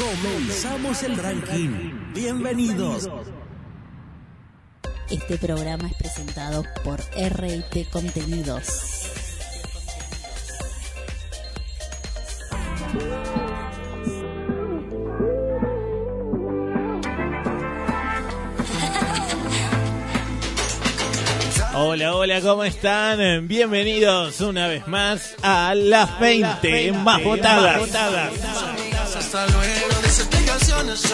Comenzamos el ranking. Bienvenidos. Este programa es presentado por RT Contenidos. Hola, hola, ¿cómo están? Bienvenidos una vez más a las 20 más votadas.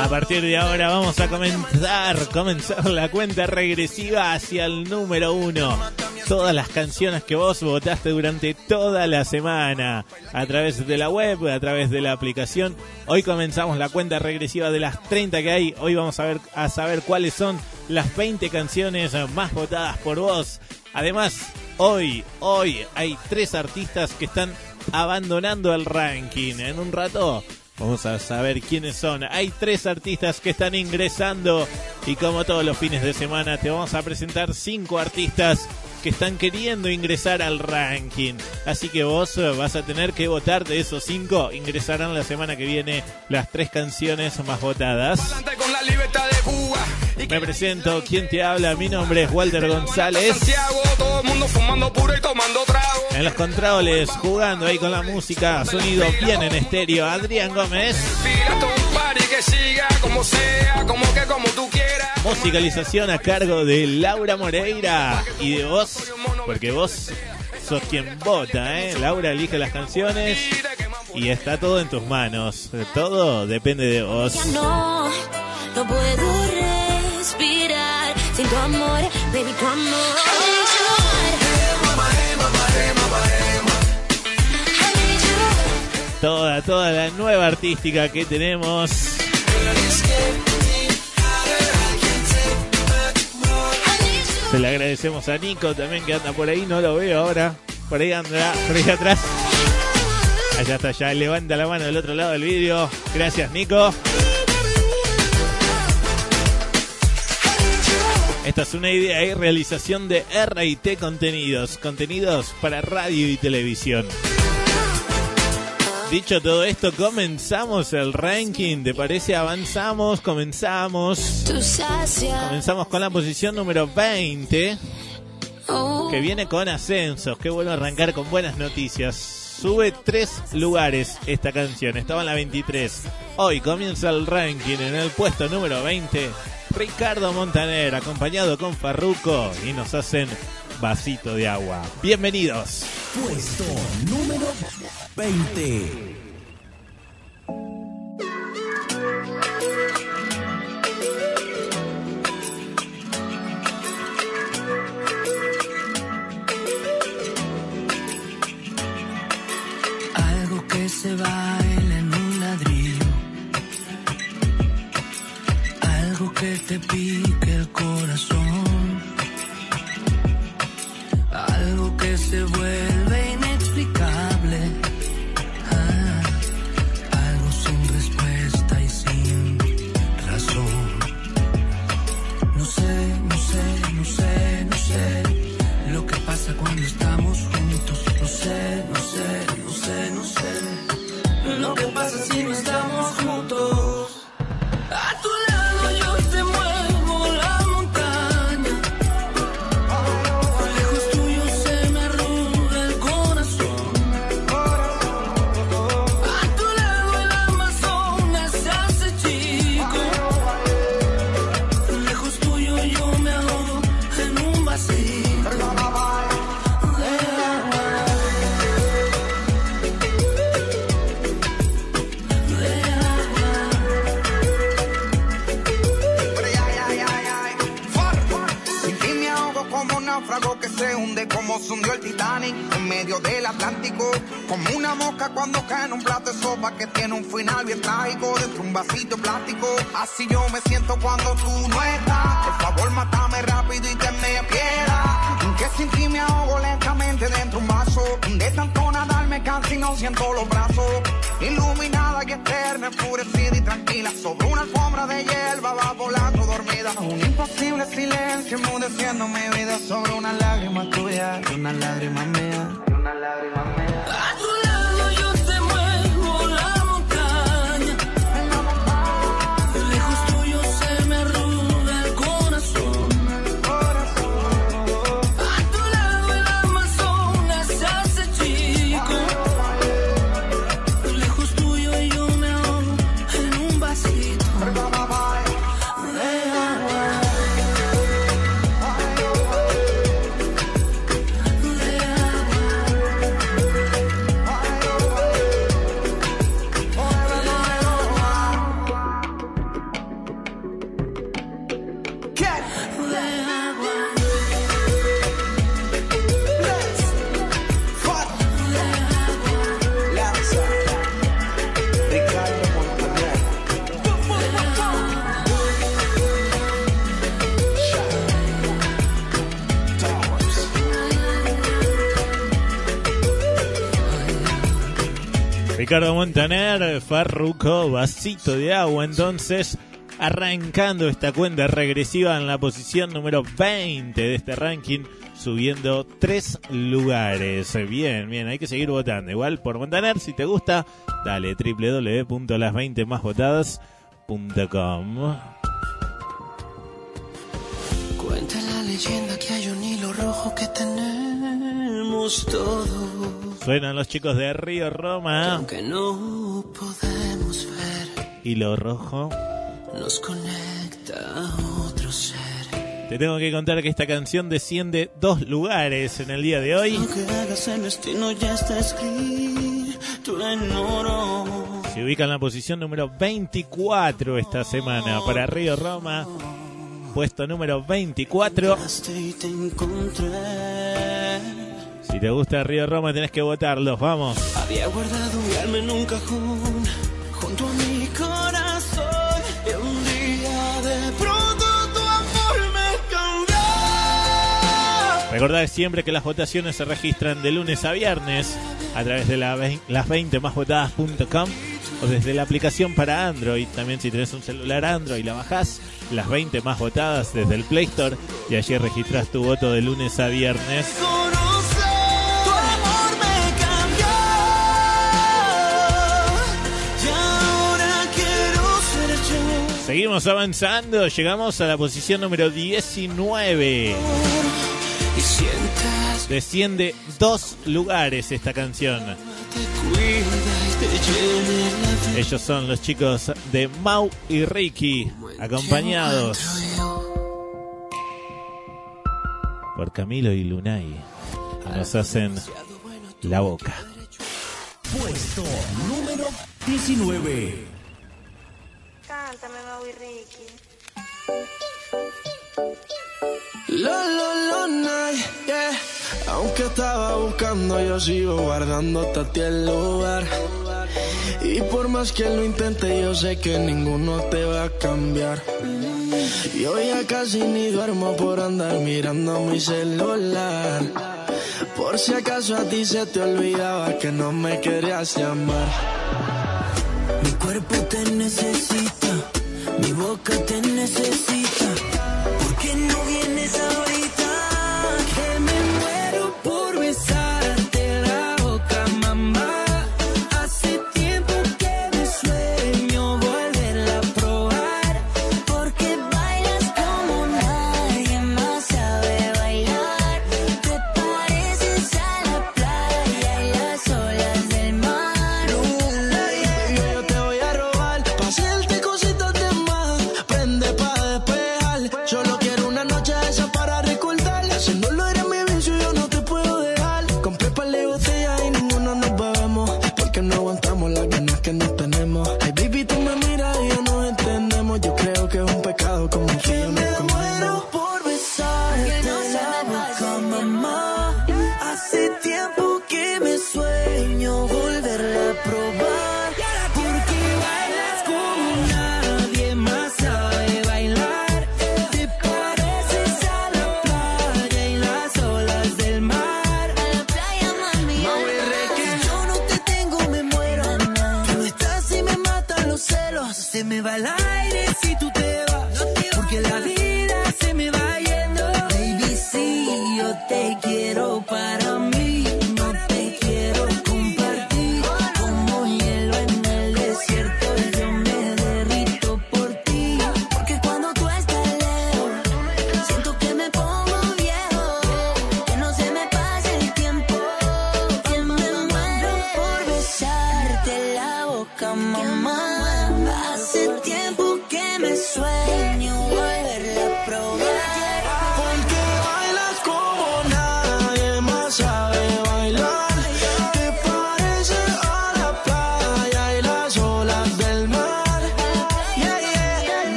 A partir de ahora vamos a comenzar, comenzar la cuenta regresiva hacia el número uno. Todas las canciones que vos votaste durante toda la semana, a través de la web, a través de la aplicación. Hoy comenzamos la cuenta regresiva de las 30 que hay. Hoy vamos a ver a saber cuáles son las 20 canciones más votadas por vos. Además, hoy, hoy hay tres artistas que están abandonando el ranking. En un rato Vamos a saber quiénes son. Hay tres artistas que están ingresando y como todos los fines de semana te vamos a presentar cinco artistas que están queriendo ingresar al ranking. Así que vos eh, vas a tener que votar de esos cinco. Ingresarán la semana que viene las tres canciones más votadas. Me presento, ¿quién te habla? Mi nombre es Walter González. En los controles, jugando ahí con la música, sonido bien en estéreo, Adrián Gómez. Musicalización a cargo de Laura Moreira y de vos, porque vos sos quien vota, ¿eh? Laura elige las canciones y está todo en tus manos. Todo depende de vos. No, no puedo respirar sin tu amor, baby, tu amor. Toda, toda la nueva artística que tenemos. Se le agradecemos a Nico también que anda por ahí, no lo veo ahora. Por ahí anda, por ahí atrás. Allá está, ya levanta la mano del otro lado del vídeo. Gracias, Nico. Esta es una idea y realización de RT Contenidos, contenidos para radio y televisión. Dicho todo esto, comenzamos el ranking. ¿Te parece? Avanzamos, comenzamos. Comenzamos con la posición número 20, que viene con ascensos. Qué bueno arrancar con buenas noticias. Sube tres lugares esta canción. Estaba en la 23. Hoy comienza el ranking en el puesto número 20. Ricardo Montaner, acompañado con Farruco, y nos hacen vasito de agua. Bienvenidos. Puesto número 20. Algo que se baila en un ladrillo. Algo que te pique el corazón. Algo que se vuelve A tu plástico. Así yo Farruco, vasito de agua. Entonces, arrancando esta cuenta regresiva en la posición número 20 de este ranking, subiendo tres lugares. Bien, bien, hay que seguir votando. Igual por Montaner, si te gusta, dale www.las20másvotadas.com. Cuenta la leyenda que hay un hilo rojo que tenemos todos. Suenan los chicos de Río Roma. Aunque no podemos ver, Hilo rojo. nos conecta a otro ser. Te tengo que contar que esta canción desciende dos lugares en el día de hoy. Lo. Se ubica en la posición número 24 esta semana para Río Roma. Puesto número 24. Si te gusta Río Roma tenés que votarlos, vamos. Había guardado un alma en un cajón junto a mi corazón. Y un día de pronto tu amor me cambió. Recordad siempre que las votaciones se registran de lunes a viernes a través de la vein- las20másvotadas.com o desde la aplicación para Android. También si tenés un celular Android la bajás, las 20 más votadas desde el Play Store y allí registras tu voto de lunes a viernes. Seguimos avanzando, llegamos a la posición número 19. Y sientas Desciende dos lugares esta canción. Ellos son los chicos de Mau y Ricky, acompañados por Camilo y Lunay, nos hacen la boca. Puesto número 19. Aunque estaba buscando, yo sigo guardándote a ti el lugar. Y por más que lo intente, yo sé que ninguno te va a cambiar. Yo ya casi ni duermo por andar mirando mi celular. Por si acaso a ti se te olvidaba que no me querías llamar. Mi cuerpo te necesita, mi boca te necesita.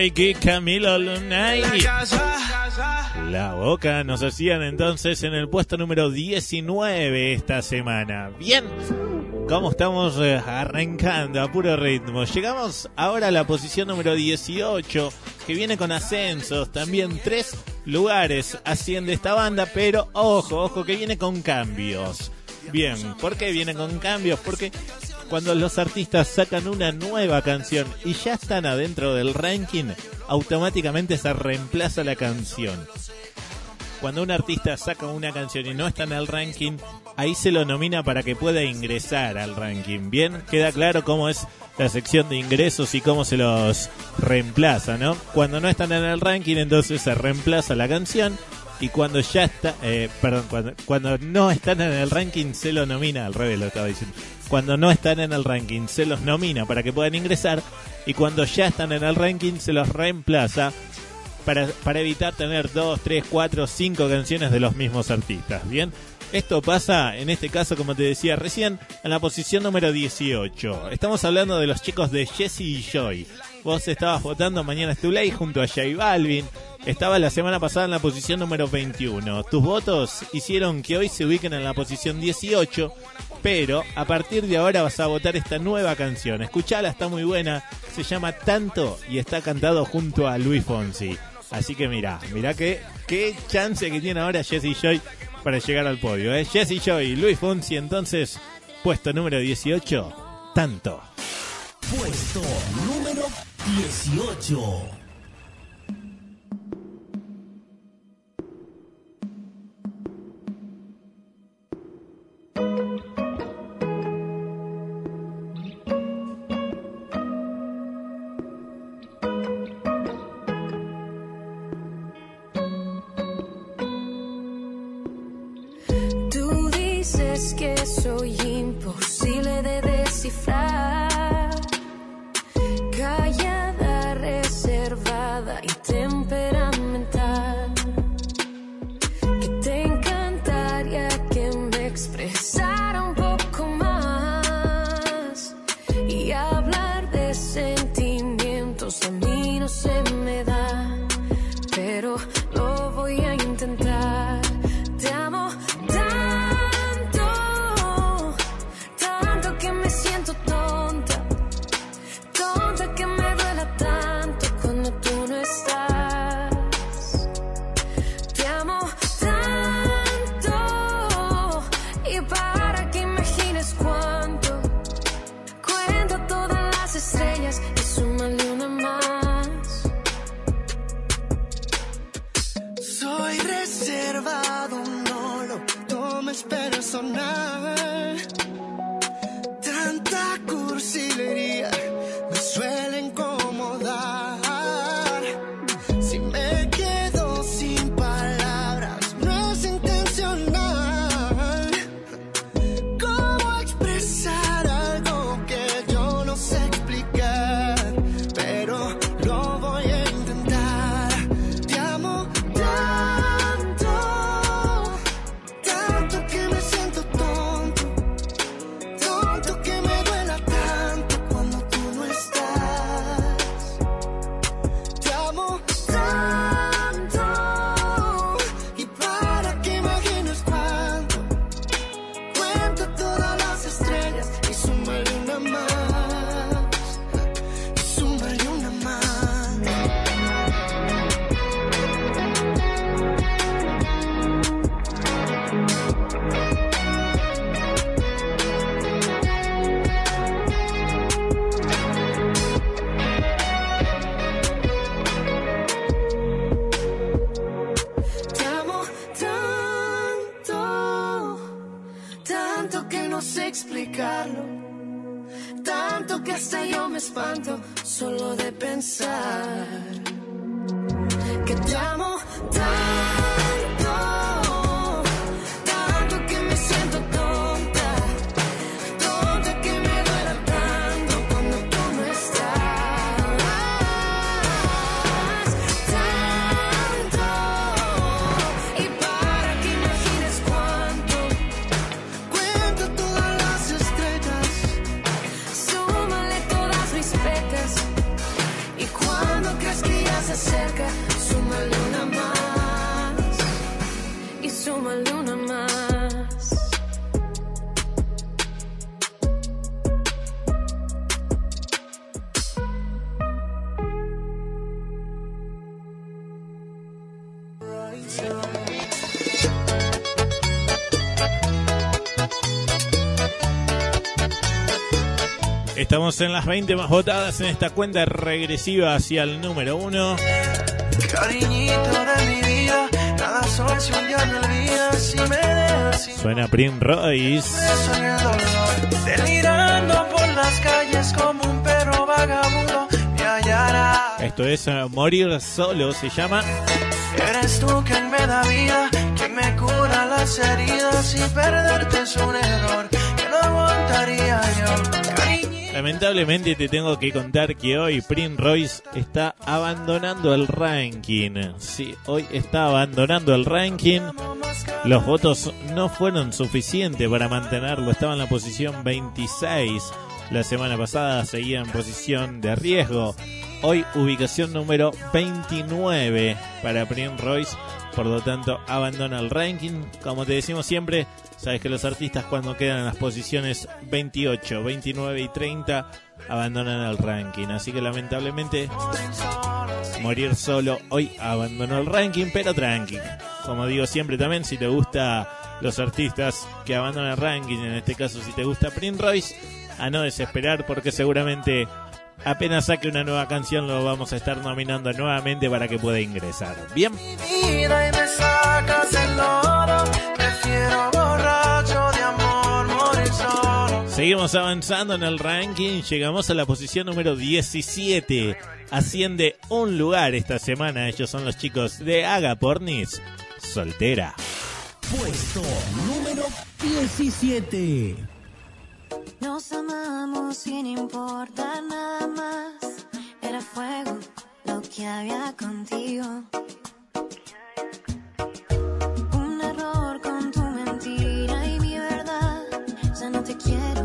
Reiki, Camilo Lunay. La boca nos hacían entonces en el puesto número 19 esta semana. Bien, ¿cómo estamos eh, arrancando a puro ritmo? Llegamos ahora a la posición número 18, que viene con ascensos. También tres lugares asciende esta banda, pero ojo, ojo, que viene con cambios. Bien, ¿por qué viene con cambios? Porque cuando los artistas sacan una nueva canción y ya están adentro del ranking, automáticamente se reemplaza la canción. Cuando un artista saca una canción y no está en el ranking, ahí se lo nomina para que pueda ingresar al ranking. Bien, queda claro cómo es la sección de ingresos y cómo se los reemplaza, ¿no? Cuando no están en el ranking, entonces se reemplaza la canción y cuando ya está, eh, perdón, cuando, cuando no están en el ranking se lo nomina, al revés lo estaba diciendo, cuando no están en el ranking se los nomina para que puedan ingresar y cuando ya están en el ranking se los reemplaza para, para evitar tener dos, tres, cuatro, cinco canciones de los mismos artistas, ¿bien? Esto pasa, en este caso, como te decía recién, en la posición número 18. Estamos hablando de los chicos de Jesse y Joy. Vos estabas votando Mañana es tu ley junto a J Balvin. Estaba la semana pasada en la posición número 21. Tus votos hicieron que hoy se ubiquen en la posición 18, pero a partir de ahora vas a votar esta nueva canción. Escuchala, está muy buena. Se llama Tanto y está cantado junto a Luis Fonsi. Así que mira, mira qué, qué chance que tiene ahora Jesse Joy para llegar al podio. ¿eh? Jesse Joy, Luis Fonsi, entonces, puesto número 18, Tanto. Puesto número 18. Estamos en las 20 más votadas en esta cuenta regresiva hacia el número 1. Cariñito de mi vida, nada soy si un día me olvidas si me dejas sin Suena Prim Royce. Delirando por las calles como un perro vagabundo, me hallarás. Esto es eh, Morir Solo, se llama. Eres tú quien me da vida, quien me cura las heridas y perderte es un error que no aguantaría yo. Lamentablemente te tengo que contar que hoy Prim Royce está abandonando el ranking. Sí, hoy está abandonando el ranking. Los votos no fueron suficientes para mantenerlo. Estaba en la posición 26. La semana pasada seguía en posición de riesgo. Hoy ubicación número 29 para Prim Royce. Por lo tanto, abandona el ranking. Como te decimos siempre, sabes que los artistas cuando quedan en las posiciones 28, 29 y 30 abandonan el ranking. Así que lamentablemente morir solo hoy abandonó el ranking, pero tranqui. Como digo siempre también, si te gusta los artistas que abandonan el ranking, en este caso si te gusta Prince Royce, a no desesperar porque seguramente apenas saque una nueva canción lo vamos a estar nominando nuevamente para que pueda ingresar. Bien. vida y me sacas el lodo. Prefiero borracho de amor, morir solo. Seguimos avanzando en el ranking, llegamos a la posición número 17. Asciende un lugar esta semana, ellos son los chicos de Aga Pornis, soltera. Puesto número 17. Nos amamos sin importar nada más. Era fuego lo que había contigo. Un error con tu mentira y mi verdad. Ya no te quiero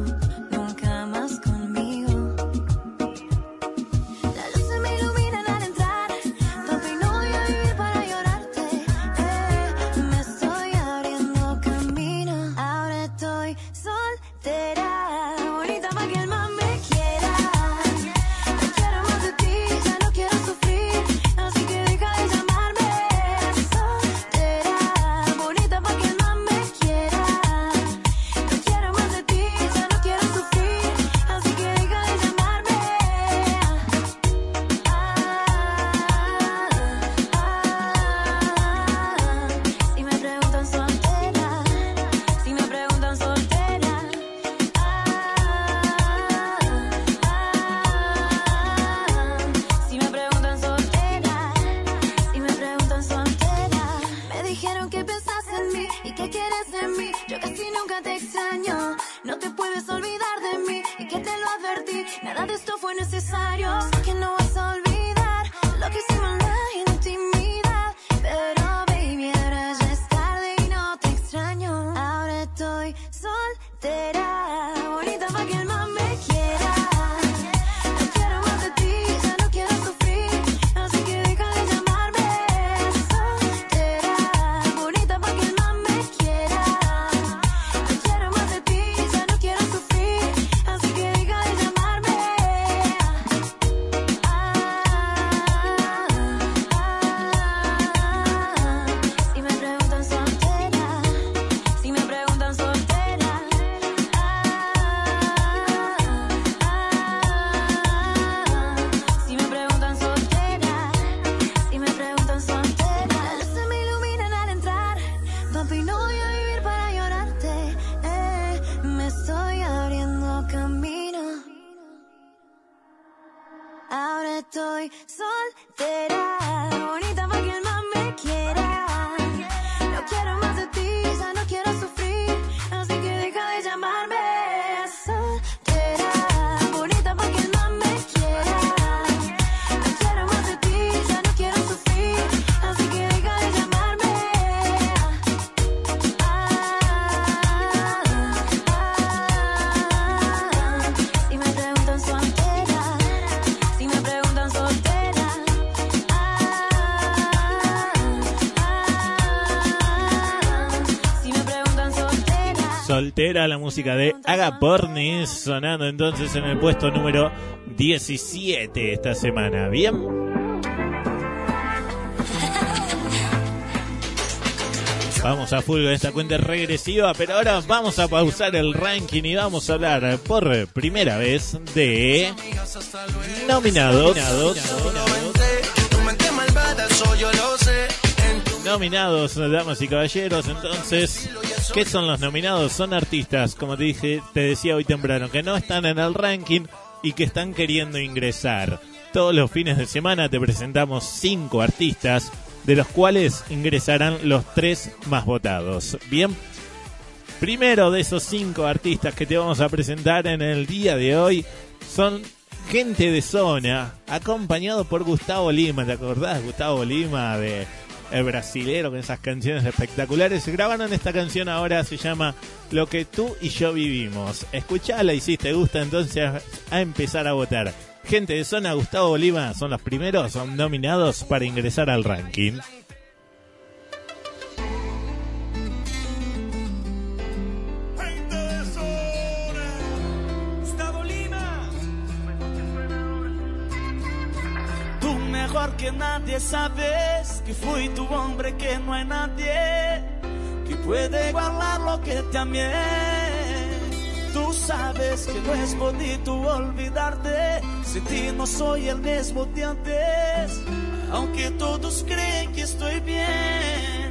soltera, bonita para que el soltera, la música de Agapornis, sonando entonces en el puesto número 17 esta semana. Bien. Vamos a full esta cuenta regresiva, pero ahora vamos a pausar el ranking y vamos a hablar por primera vez de nominados. Nominados, damas y caballeros. Entonces, ¿qué son los nominados? Son artistas, como te dije, te decía hoy temprano, que no están en el ranking y que están queriendo ingresar. Todos los fines de semana te presentamos cinco artistas, de los cuales ingresarán los tres más votados. Bien, primero de esos cinco artistas que te vamos a presentar en el día de hoy son gente de zona, acompañado por Gustavo Lima. ¿Te acordás, Gustavo Lima, de el brasilero con esas canciones espectaculares? Grabaron esta canción ahora, se llama Lo que tú y yo vivimos. Escuchala y si te gusta, entonces a empezar a votar. Gente de zona, Gustavo Lima son los primeros, nominados para ingresar al ranking. Mejor que nadie sabes que fui tu hombre, que no hay nadie que puede igualar lo que te amé. Tú sabes que no es bonito olvidarte, si ti no soy el mismo de antes, aunque todos creen que estoy bien.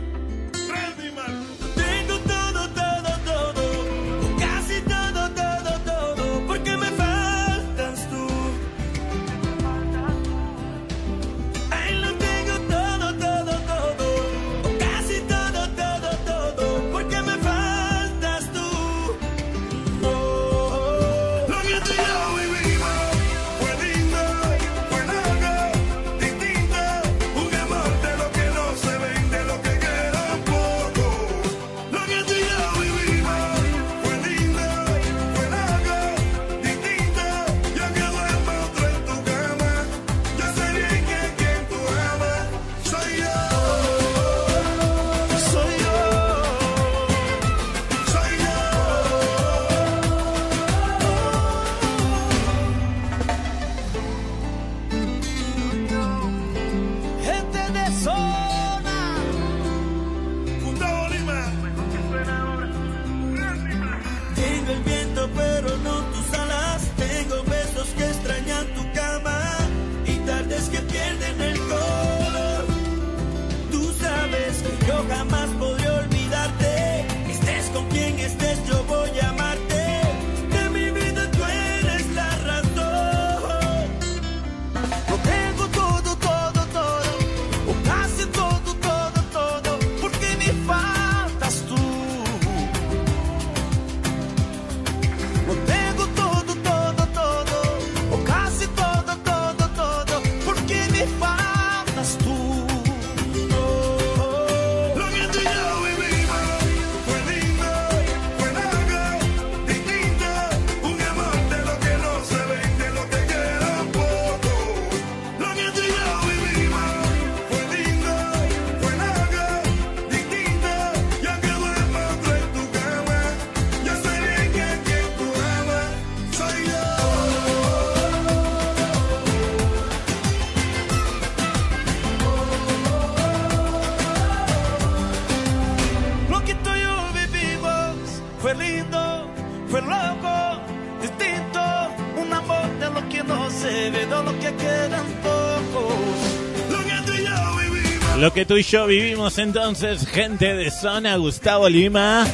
Que tú y yo vivimos entonces, gente de zona, Gustavo Lima.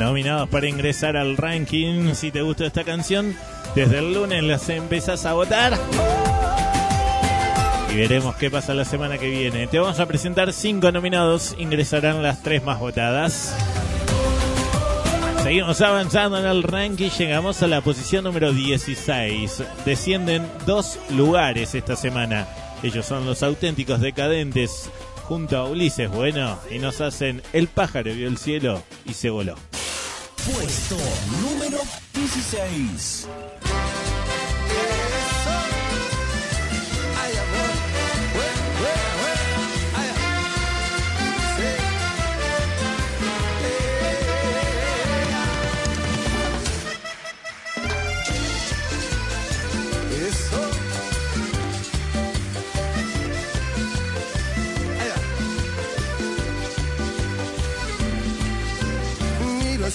Nominados para ingresar al ranking. Si te gustó esta canción, desde el lunes las empezás a votar. Y veremos qué pasa la semana que viene. Te vamos a presentar cinco nominados. Ingresarán las tres más votadas. Seguimos avanzando en el ranking. Llegamos a la posición número 16. Descienden dos lugares esta semana. Ellos son los auténticos decadentes junto a Ulises Bueno y nos hacen El pájaro vio el cielo y se voló. Puesto número 16.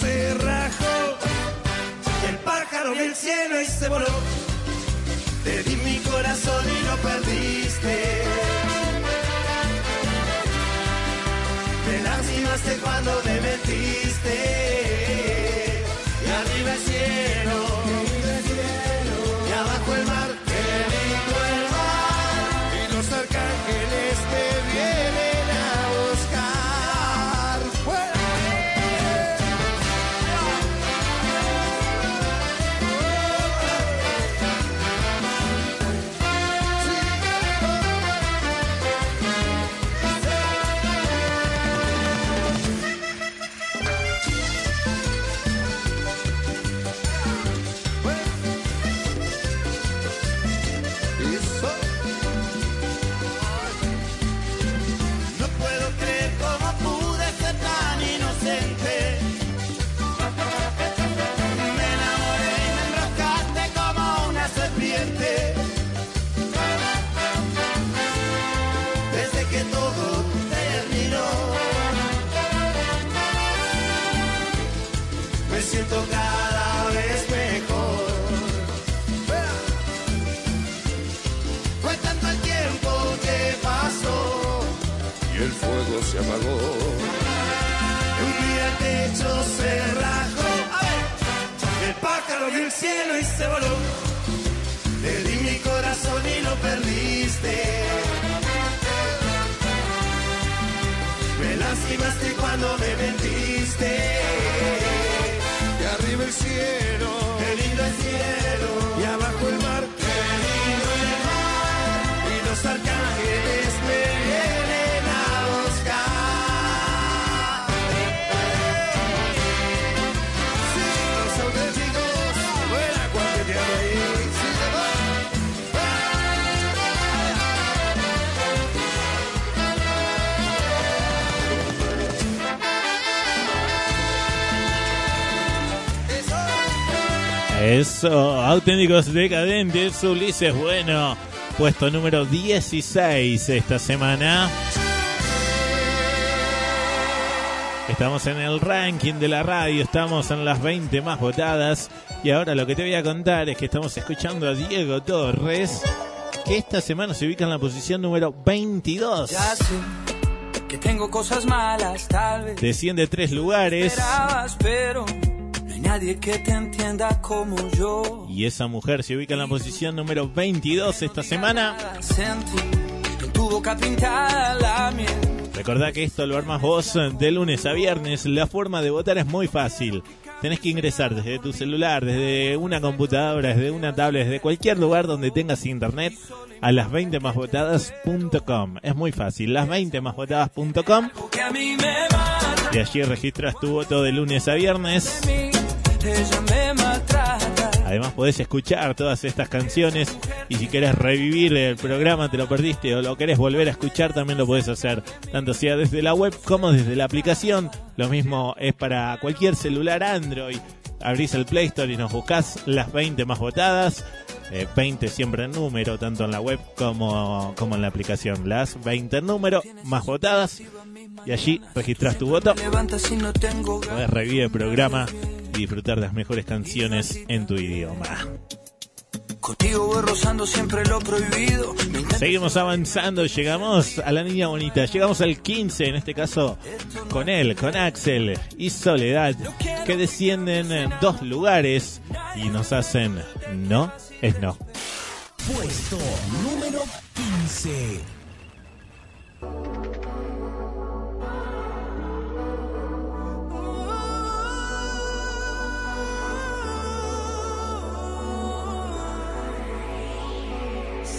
Se rajó y el pájaro vio el cielo y se voló. Te di mi corazón y lo perdiste. Me lastimaste cuando me metiste. Y arriba el cielo. Auténticos decadentes, Ulises Bueno, puesto número 16 esta semana. Estamos en el ranking de la radio, estamos en las 20 más votadas y ahora lo que te voy a contar es que estamos escuchando a Diego Torres, que esta semana se ubica en la posición número 22. Ya sé que tengo cosas malas, tal vez. Desciende tres lugares Esperabas, pero no hay nadie que te entienda como yo. y esa mujer se ubica en la posición número 22 esta semana. Recordá que esto lo armas vos de lunes a viernes. La forma de votar es muy fácil. Tenés que ingresar desde tu celular, desde una computadora, desde una tablet, desde cualquier lugar donde tengas internet a las 20 másvotadas.com. Es muy fácil, las 20 másvotadas.com y allí registras tu voto de lunes a viernes. Ella me maltrata. Además podés escuchar todas estas canciones y si querés revivir el programa, te lo perdiste o lo querés volver a escuchar, también lo podés hacer, tanto sea desde la web como desde la aplicación. Lo mismo es para cualquier celular Android. Abrís el Play Store y nos buscás las 20 más votadas. Eh, 20 siempre en número, tanto en la web como, como en la aplicación. Las 20 en número más votadas. Y allí registras tu voto. Podés revivir el programa y disfrutar de las mejores canciones en tu idioma. Contigo voy rozando siempre lo prohibido. Seguimos avanzando, llegamos a la niña bonita, llegamos al 15, en este caso con él, con Axel y Soledad, que descienden en dos lugares y nos hacen no es no. Puesto número 15.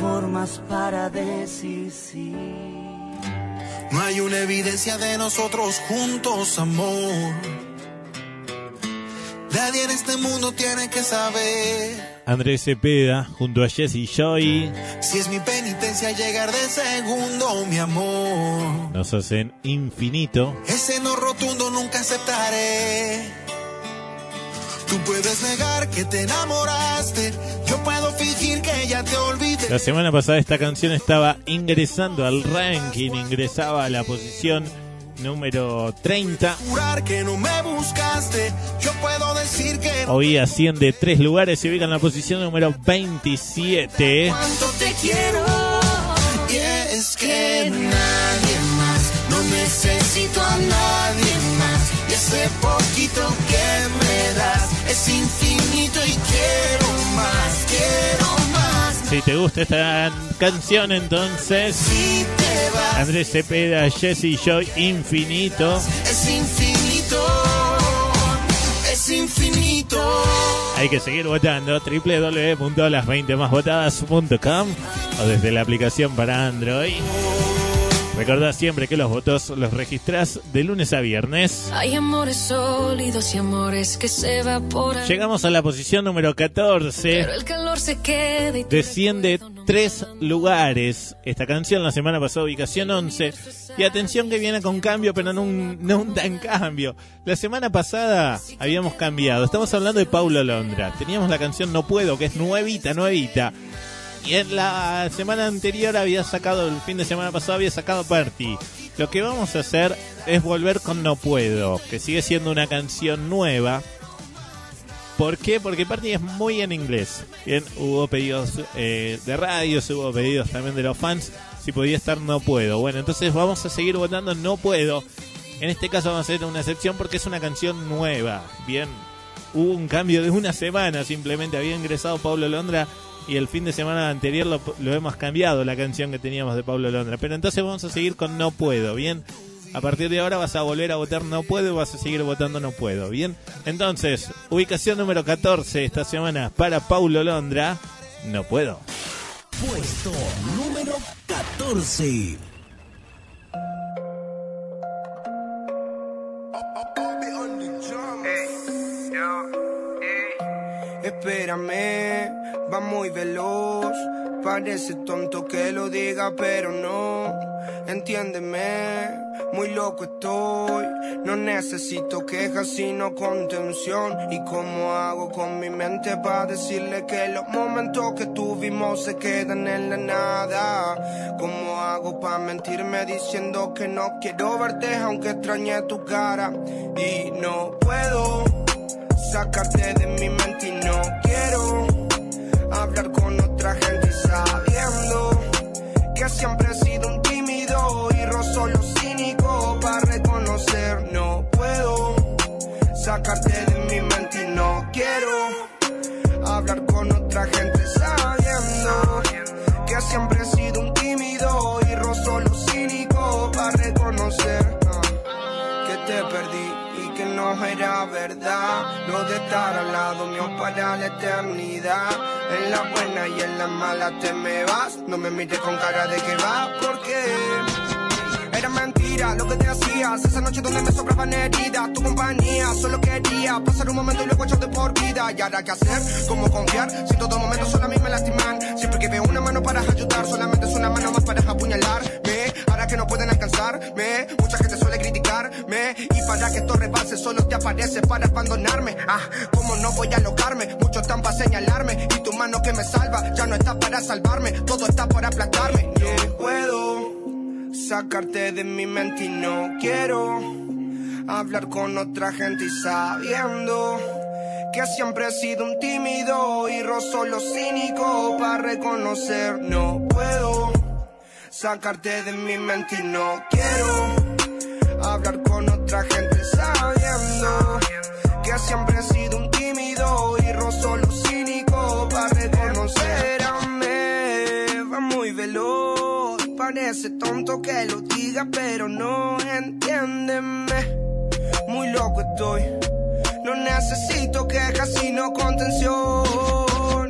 Formas para decir sí. No hay una evidencia de nosotros juntos, amor. Nadie en este mundo tiene que saber Andrés Cepeda junto a Jesse Joy si es mi penitencia llegar de segundo, mi amor. nos hacen infinito. Ese no rotundo nunca aceptaré. Tú puedes negar que te enamoraste. Puedo fingir que ya te olvidé. La semana pasada esta canción estaba ingresando al ranking, ingresaba a la posición número 30. Jurar que no me buscaste. Yo puedo decir que no. Hoy asciende tres lugares, se ubica en la posición número 27. cuánto te quiero. Y es que nadie más, no necesito a nadie más. Y ese poquito que me das es infinito y quiero más, quiero más. Si te gusta esta canción, entonces Si vas, Andrés Cepeda, Jesse Joy, Infinito. es infinito, es infinito. Hay que seguir votando www.las20másvotadas.com o desde la aplicación para Android. Recordá siempre que los votos los registrás de lunes a viernes. Hay amores sólidos y amores que se evaporan. Llegamos a la posición número 14. Pero el calor se queda y Desciende tres lugares. Esta canción la semana pasada ubicación 11. Y atención que viene con cambio, pero no un, no un tan cambio. La semana pasada habíamos cambiado. Estamos hablando de Paulo Londra. Teníamos la canción No Puedo, que es nuevita, nuevita. Y en la semana anterior había sacado, el fin de semana pasado había sacado Party. Lo que vamos a hacer es volver con No Puedo, que sigue siendo una canción nueva. ¿Por qué? Porque Party es muy en inglés. Bien, hubo pedidos eh, de radios, hubo pedidos también de los fans. Si podía estar No Puedo. Bueno, entonces vamos a seguir votando No Puedo. En este caso vamos a hacer una excepción porque es una canción nueva. Bien, hubo un cambio de una semana. Simplemente había ingresado Pablo Londra y el fin de semana anterior lo, lo hemos cambiado la canción que teníamos de Pablo Londra. Pero entonces vamos a seguir con No Puedo. Bien, a partir de ahora vas a volver a votar No Puedo y vas a seguir votando No Puedo. Bien, entonces, ubicación número 14 esta semana para Paulo Londra. No puedo. Puesto número 14. Espérame, va muy veloz. Parece tonto que lo diga, pero no. Entiéndeme, muy loco estoy. No necesito quejas, sino contención. ¿Y cómo hago con mi mente para decirle que los momentos que tuvimos se quedan en la nada? ¿Cómo hago para mentirme diciendo que no quiero verte aunque extrañe tu cara? Y no puedo sacarte de mi mente y no quiero hablar con otra gente sabiendo que siempre he sido un tímido y rozo lo cínico para reconocer. No puedo sacarte de mi mente y no quiero hablar con otra gente no era verdad lo de estar al lado mío para la eternidad. En la buena y en la mala te me vas no me mires con cara de que va porque era mentira lo que te hacías. Esa noche donde me sobraban heridas tu compañía solo quería pasar un momento y luego echarte por vida. Y ahora qué hacer cómo confiar si en todo momento solo a mí me lastiman. Siempre que veo una mano para ayudar solamente es una mano más para apuñalarme que no pueden alcanzarme. Mucha gente suele criticarme. Y para que esto rebase solo te aparece para abandonarme. Ah cómo no voy a alocarme muchos están para señalarme. Y tu mano que me salva ya no está para salvarme. Todo está para aplastarme no puedo sacarte de mi mente y no quiero hablar con otra gente y sabiendo que siempre he sido un tímido y rozo lo cínico para reconocer. No puedo sacarte de mi mente y no quiero hablar con otra gente sabiendo que siempre he sido un tímido y rozo lo cínico para reconocer va muy veloz parece tonto que lo diga pero no entiéndeme. Muy loco estoy no necesito quejas sino contención.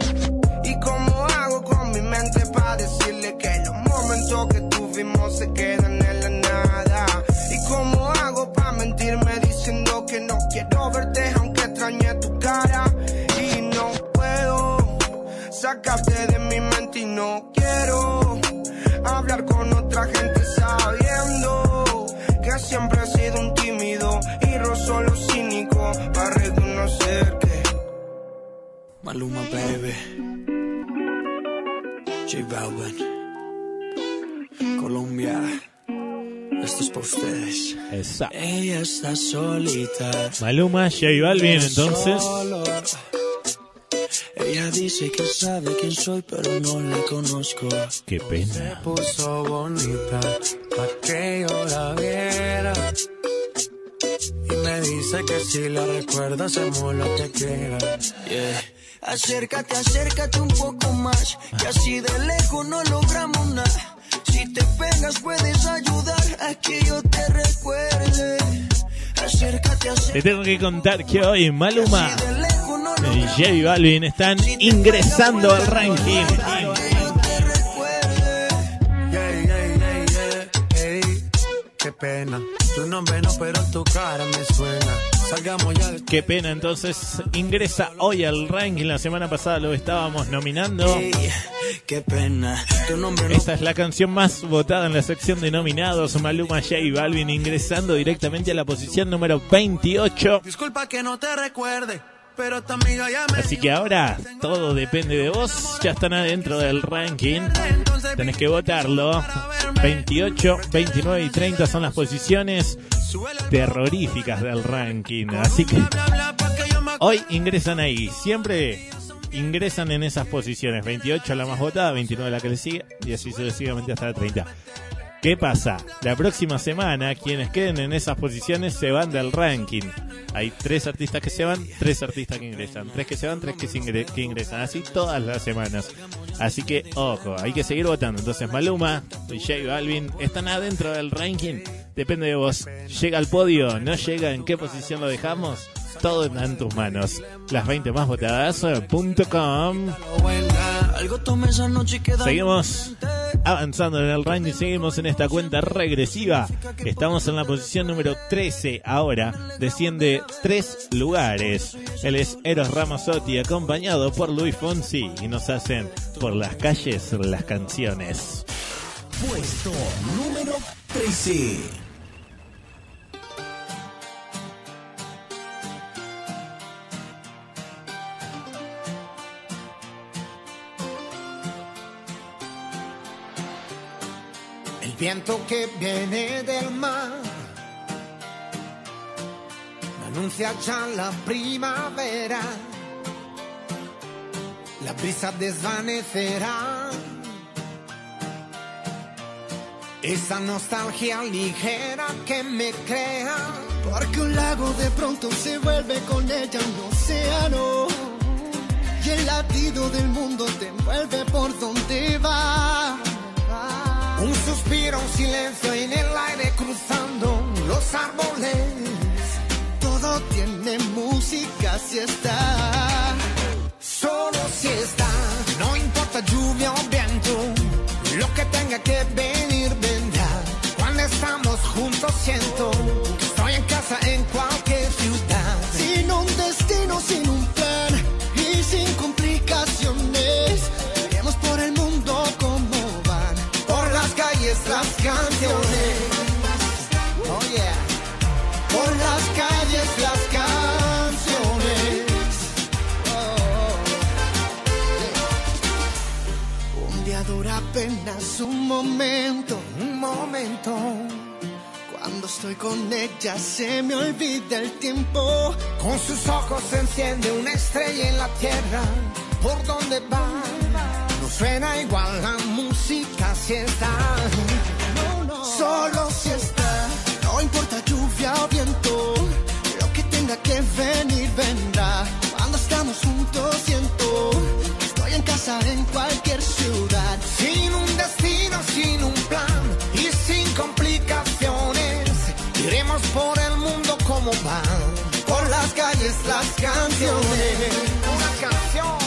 Y cómo hago con mi mente para decirle que los momentos que tuvimos se quedan en la nada. Y cómo hago para mentirme diciendo que no quiero verte aunque extrañe tu cara y no puedo sacarte de mi mente y no quiero hablar con otra gente sabiendo que siempre he sido un tímido y lo cínico para reconocer que Maluma baby. J Balvin Colombia Esto es para ustedes Exacto. Ella está solita Maluma, J Balvin, entonces. Solo. Ella dice que sabe quién soy pero no la conozco Qué pena. puso bonita pa' que yo la viera. Y me dice que si la recuerda hacemos lo que quiera. Yeah. Acércate, acércate un poco más, que así de lejos no logramos nada. Si te pegas puedes ayudar a que yo te recuerde. Acércate, acércate. Te tengo que contar que hoy Maluma y J Balvin están ingresando al ranking. Ey, pena. Tu nombre no, pero tu cara me suena. Qué pena, entonces ingresa hoy al ranking. La semana pasada lo estábamos nominando. Qué pena. Esta es la canción más votada en la sección de nominados. Maluma J Balvin ingresando directamente a la posición número 28. Disculpa que no te recuerde, Así que ahora todo depende de vos. Ya están adentro del ranking. Tenés que votarlo. 28, 29 y 30 son las posiciones terroríficas del ranking. Así que hoy ingresan ahí. Siempre ingresan en esas posiciones. 28 la más votada, 29 la que le sigue y así sucesivamente hasta la 30. ¿Qué pasa? La próxima semana, quienes queden en esas posiciones se van del ranking. Hay tres artistas que se van, tres artistas que ingresan. Tres que se van, tres que, se que ingresan. Así todas las semanas. Así que, ojo, hay que seguir votando. Entonces, Maluma y J Balvin están adentro del ranking. Depende de vos. ¿Llega al podio? ¿No llega? ¿En qué posición lo dejamos? Todo está en tus manos. Las 20 más votadas. eh. Seguimos avanzando en el ranking, seguimos en esta cuenta regresiva. Estamos en la posición número 13 ahora, desciende tres lugares. Él es Eros Ramazzotti, acompañado por Luis Fonsi, y nos hacen por las calles las canciones. Puesto número 13. Viento que viene del mar anuncia ya la primavera. La brisa desvanecerá esa nostalgia ligera que me crea. Porque un lago de pronto se vuelve con ella un océano. Y el latido del mundo te envuelve por donde va. Un suspiro, un silencio en el aire cruzando los árboles. Todo tiene música si está. Solo si está, no importa lluvia o viento, lo que tenga que venir vendrá. Cuando estamos juntos siento un momento, un momento. Cuando estoy con ella se me olvida el tiempo. Con sus ojos se enciende una estrella en la tierra. ¿Por donde va? No suena igual la música si está. Solo si está, no importa lluvia o viento, lo que tenga que venir vendrá. Cuando estamos juntos siento que estoy en casa en cualquier ciudad. Las canciones. Una canción.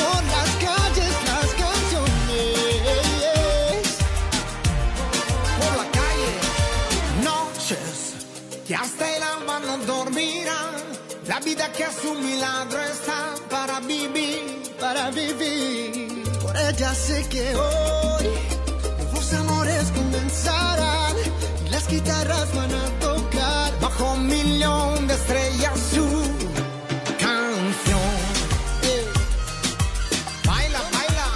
Por las calles las canciones. Por la calle. Noches que hasta el alma no dormirán. La vida que a su milagro está para vivir. Para vivir. Por ella sé que hoy nuevos amores comenzarán. Guitarras van a tocar. Bajo un millón de estrellas su canción. Baila, baila.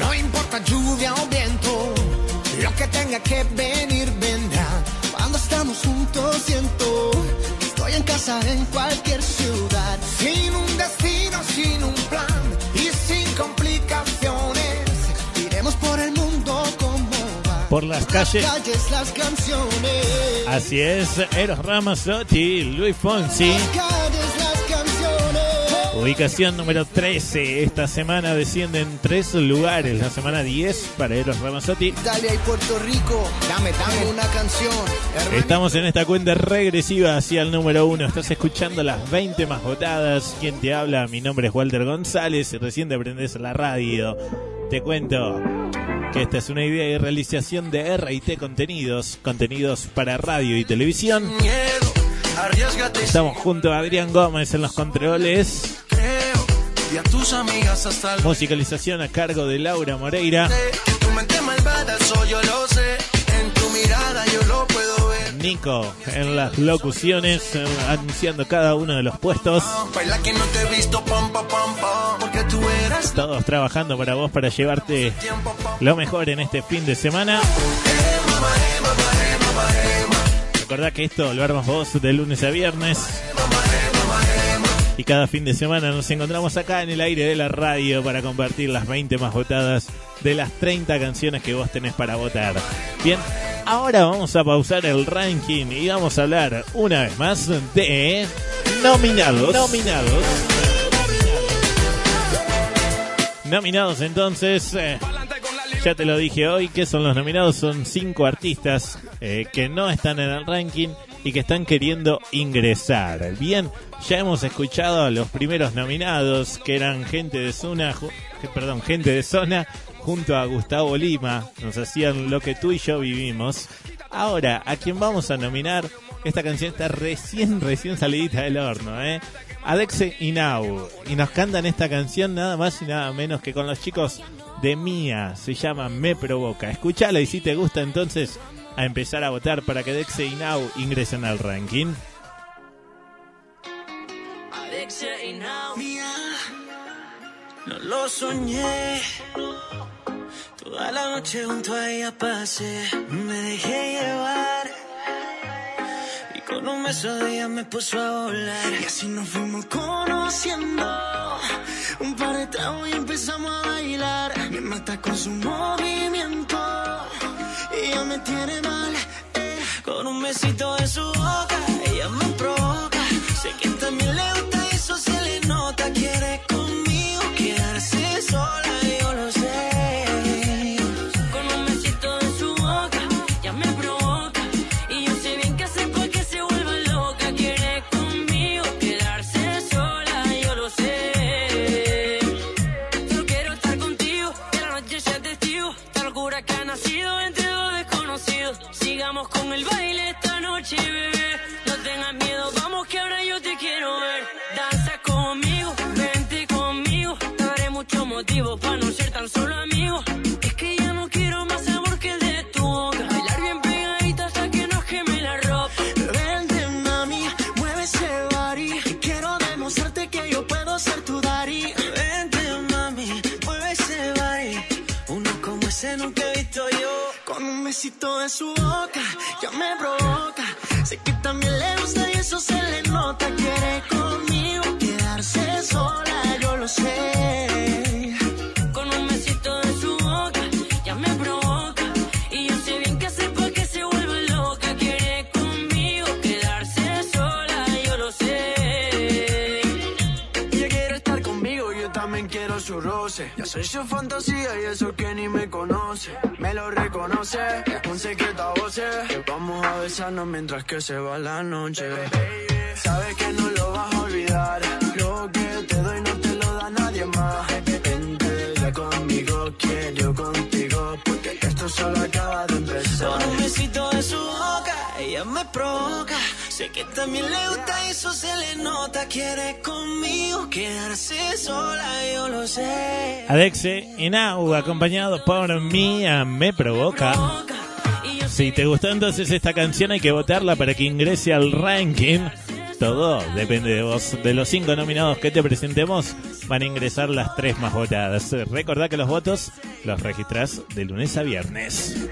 No importa lluvia o viento, lo que tenga que venir vendrá. Cuando estamos juntos siento que estoy en casa en cualquier ciudad. Sin un Por las calles. Las calles las canciones. Así es, Eros Ramazzotti, Luis Fonsi. Las calles las canciones. Ubicación número 13. Esta semana descienden tres lugares. La semana 10 para Eros Ramazzotti. Italia y Puerto Rico. Dame, dame una canción. Estamos en esta cuenta regresiva hacia el número 1. Estás escuchando las 20 más votadas. ¿Quién te habla? Mi nombre es Walter González. Recién te aprendes la radio. Te cuento que esta es una idea y realización de RT Contenidos. Contenidos para radio y televisión. Estamos junto a Adrián Gómez en los controles. Musicalización a cargo de Laura Moreira. En tu mirada yo lo puedo ver. Nico en las locuciones, eh, anunciando cada uno de los puestos. Todos trabajando para vos para llevarte lo mejor en este fin de semana. Recordá que esto lo armas vos de lunes a viernes. Y cada fin de semana nos encontramos acá en el aire de la radio para compartir las 20 más votadas de las 30 canciones que vos tenés para votar. Bien, ahora vamos a pausar el ranking y vamos a hablar una vez más de nominados. Nominados. Nominados entonces. eh, ya te lo dije hoy, que son los nominados? Son cinco artistas eh, que no están en el ranking y que están queriendo ingresar. Bien, ya hemos escuchado a los primeros nominados, que eran gente de zona, perdón, gente de zona, junto a Gustavo Lima. Nos hacían lo que tú y yo vivimos. Ahora, a quien vamos a nominar, esta canción está recién, recién salidita del horno, ¿eh? Alexe Inau. Y nos cantan esta canción nada más y nada menos que con los chicos de Mía. Se llama Me Provoca. Escúchala y si te gusta entonces a empezar a votar para que Dexe y Now ingresen al ranking. Alexia y Naumia. No lo soñé. Toda la noche junto a ella pasé. Me dejé llevar. Y con un beso de ella me puso a volar. Y así nos fuimos conociendo. Un par de tragos y empezamos a bailar. Me mata con su movimiento. Y ella me tiene mal. eh. Con un besito de su boca, ella me provoca. Sé que también le gusta y eso se le nota. Quiere conmigo Con el baile esta noche, bebé. No tengas miedo, vamos que ahora yo te quiero ver. Danza conmigo, vente conmigo. Te daré muchos motivos para no ser tan solo amigos. Es que ya no quiero más amor que el de tu boca. Bailar bien pegadita hasta que nos queme la ropa. Vente, mami, mueve ese body. Quiero demostrarte que yo puedo ser tu daddy. Vente, mami, mueve ese baile. Uno como ese nunca besito de su boca, ya me provoca. Sé que también le gusta y eso se le nota. Quiere conmigo quedarse sola, roce. Ya soy su fantasía y eso que ni me conoce. Me lo reconoce, un secreto a voces. Que Vamos a besarnos mientras que se va la noche. Sabes que no lo vas a olvidar. Lo que te doy no te lo da nadie más. Vente conmigo, quiero contigo. Esto solo acaba de empezar. Con un besito de su boca, ella me provoca. Sé que también le gusta y eso se le nota. Quiere conmigo quedarse sola, yo lo sé. Alexe Inau, acompañado por Mía, me provoca. Si te gustó entonces esta canción hay que votarla para que ingrese al ranking. Todo depende de vos. De los cinco nominados que te presentemos, van a ingresar las tres más votadas. Recordá que los votos los registrás de lunes a viernes.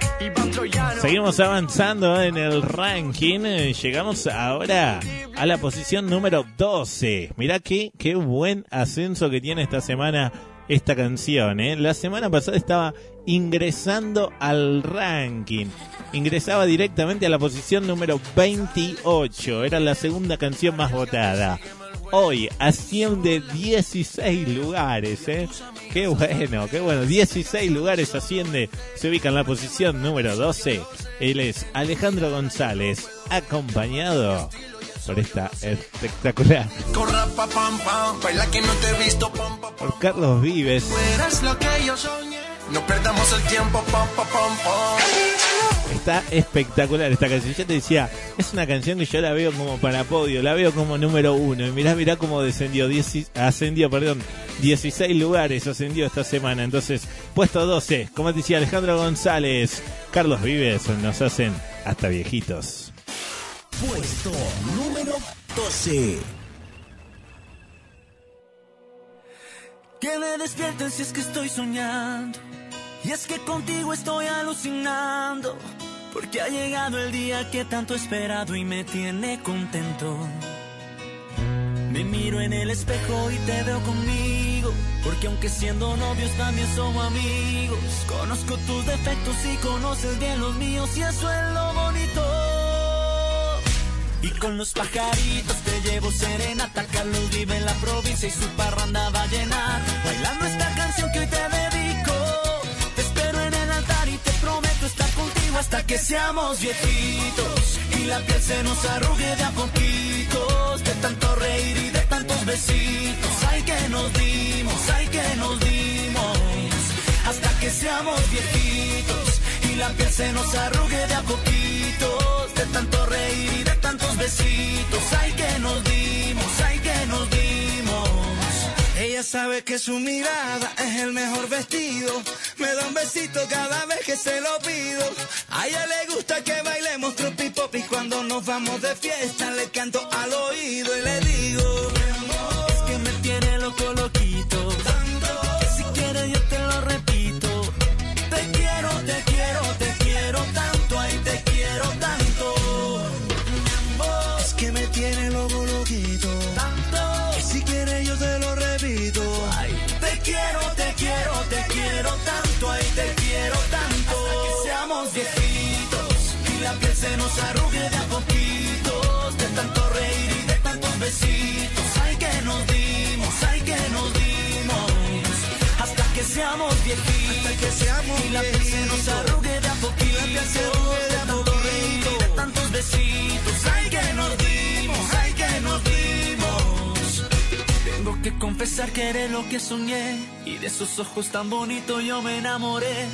Seguimos avanzando en el ranking. Llegamos ahora a la posición número 12. Mirá qué, qué buen ascenso que tiene esta semana esta canción. ¿eh? La semana pasada estaba ingresando al ranking. Ingresaba directamente a la posición número 28. Era la segunda canción más votada. hoy asciende 16 lugares, ¿eh? Qué bueno, qué bueno. 16 lugares asciende, se ubica en la posición número 12. Él es Alejandro González, acompañado por esta espectacular por Carlos Vives. Eres lo que yo soñé. No perdamos el tiempo. Está espectacular esta canción. Ya te decía, es una canción que yo la veo como para podio, la veo como número uno. Y mirá, mirá cómo descendió, ascendió, perdón, 16 lugares ascendió esta semana. Entonces, puesto 12, como te decía Alejandro González, Carlos Vives, nos hacen hasta viejitos. Puesto número 12. Que me despierten si es que estoy soñando. Y es que contigo estoy alucinando. Porque ha llegado el día que tanto he esperado y me tiene contento. Me miro en el espejo y te veo conmigo. Porque aunque siendo novios también somos amigos. Conozco tus defectos y conoces bien los míos y eso es lo bonito. Y con los pajaritos te llevo serenata. Carlos vive en la provincia y su parranda va a llenar. Bailando esta canción que hoy te dedico. Te espero en el altar y te prometo estar contigo hasta que seamos viejitos. Y la piel se nos arrugue de a poquitos. De tanto reír y de tantos besitos. Ay que nos dimos, ay que nos dimos. Hasta que seamos viejitos. La piel se nos arrugue de a poquitos. De tanto reír y de tantos besitos. Ay que nos dimos, ay que nos dimos. Ella sabe que su mirada es el mejor vestido. Me da un besito cada vez que se lo pido. A ella le gusta que bailemos tropi pop y cuando nos vamos de fiesta le canto al oído y le digo. Se arrugue de a poquitos. De tanto reír y de tantos besitos. Ay, que nos dimos, ay, que nos dimos. Hasta que seamos viejitos. Hasta que seamos y la piel se nos arrugue de a poquitos. De tanto reír y de tantos besitos. Ay, que nos dimos, ay, que nos dimos. Confesar que eres lo que soñé Y de esos ojos tan bonitos yo me enamoré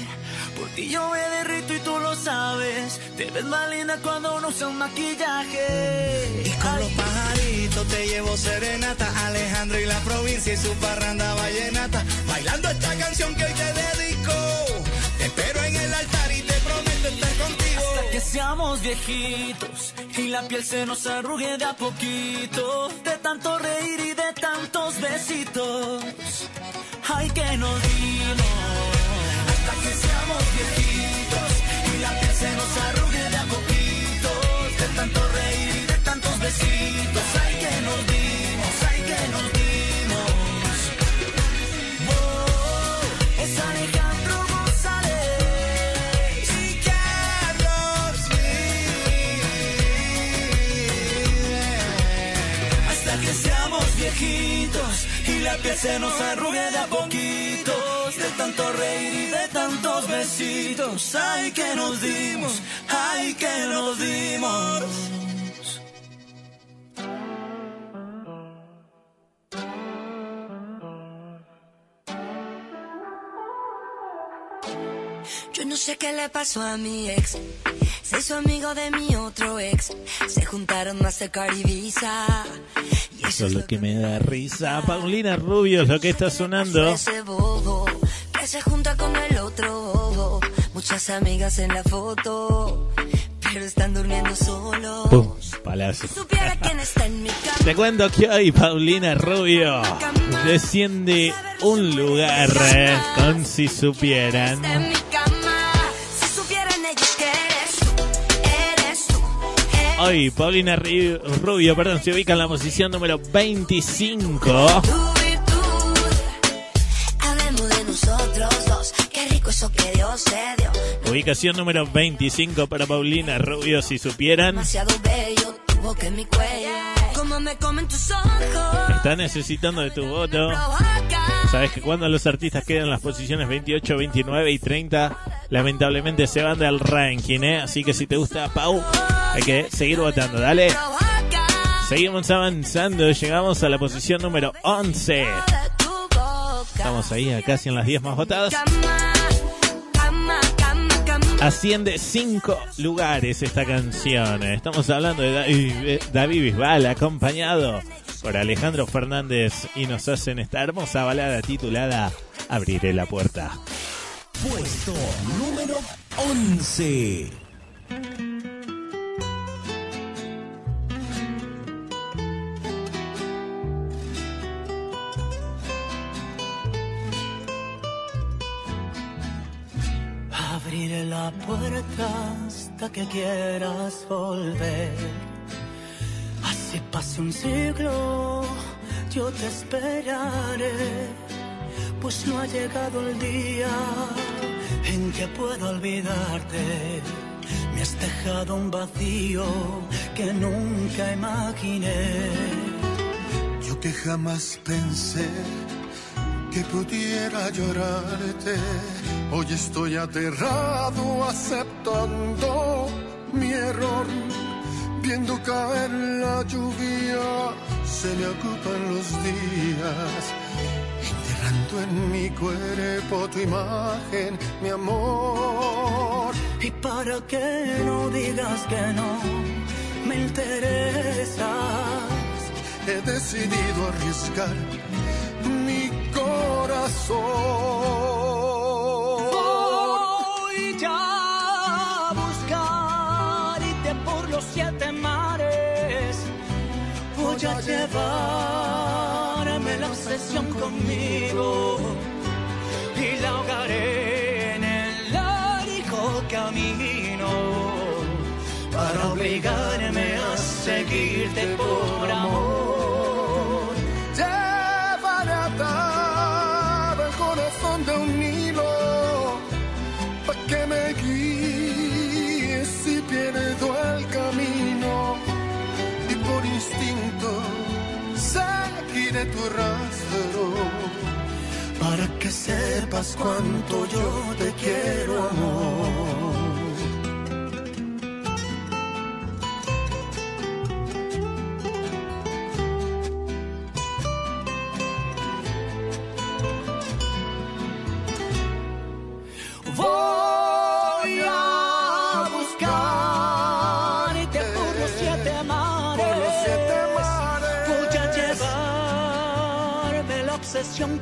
Por ti yo me derrito y tú lo sabes Te ves más linda cuando no usas maquillaje Y con los pajaritos te llevo serenata. Alejandro y la provincia y su parranda vallenata. Bailando esta canción que hoy te dedico. Te espero en el altar y te prometo estar contigo. Que seamos viejitos y la piel se nos arrugue de a poquito. De tanto reír y de tantos besitos. Ay que nos dimos Hasta que seamos viejitos y la piel se nos arrugue de a poquito. De tanto reír y de tantos besitos y la piel se nos arrugue de a poquitos. De tanto reír y de tantos besitos. Ay, que nos dimos, ay, que nos dimos. Yo no sé qué le pasó a mi ex. Se hizo amigo de mi otro ex. Se juntaron más de Ibiza. Eso es lo que me da risa. Paulina Rubio es lo que está sonando. que se junta con el otro. Muchas amigas en la foto, pero están durmiendo solos. Pum, palazo. Te cuento que hoy Paulina Rubio desciende un lugar eh, con si supieran. Hoy Paulina Rubio, perdón, se ubica en la posición número 25. tu virtud. Hablemos de nosotros dos. Qué rico eso que Dios te dio. Ubicación número 25 para Paulina Rubio, si supieran. Estás necesitando de tu voto. Sabes que cuando los artistas quedan en las posiciones 28, 29 y 30, lamentablemente se van del ranking, ¿eh? Así que si te gusta Pau, hay que seguir votando, dale. Seguimos avanzando, llegamos a la posición número 11. Estamos ahí casi en las 10 más votadas. Asciende 5 lugares esta canción. Estamos hablando de David, David Bisbal, acompañado por Alejandro Fernández, y nos hacen esta hermosa balada titulada Abriré la puerta. Puesto número 11. Abriré la puerta hasta que quieras volver. Así pase un siglo, yo te esperaré. Pues no ha llegado el día en que puedo olvidarte. Me has dejado un vacío que nunca imaginé. Yo que jamás pensé que pudiera llorarte. Hoy estoy aterrado aceptando mi error. Viendo caer la lluvia, se me ocupan los días. Enterrando en mi cuerpo tu imagen, mi amor. Y para que no digas que no me interesas, He decidido arriesgar corazón. voy ya a buscarte por los siete mares. Voy a llevarme la obsesión conmigo y la ahogaré en el largo camino para obligarme a seguirte por amor. Tu rastro para que sepas cuánto yo te quiero, amor.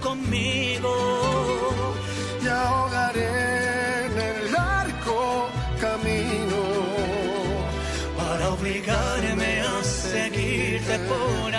Conmigo. y ahogaré en el largo camino para obligarme a seguirte por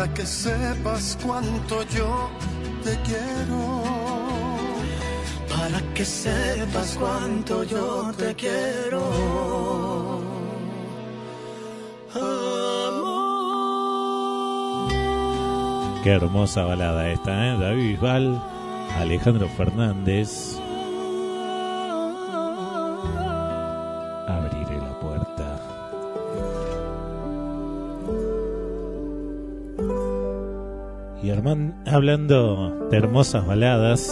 para que sepas cuánto yo te quiero. para que sepas cuánto yo te quiero. Qué hermosa balada esta, ¿eh? David Bisbal, Alejandro Fernández. Hablando de hermosas baladas,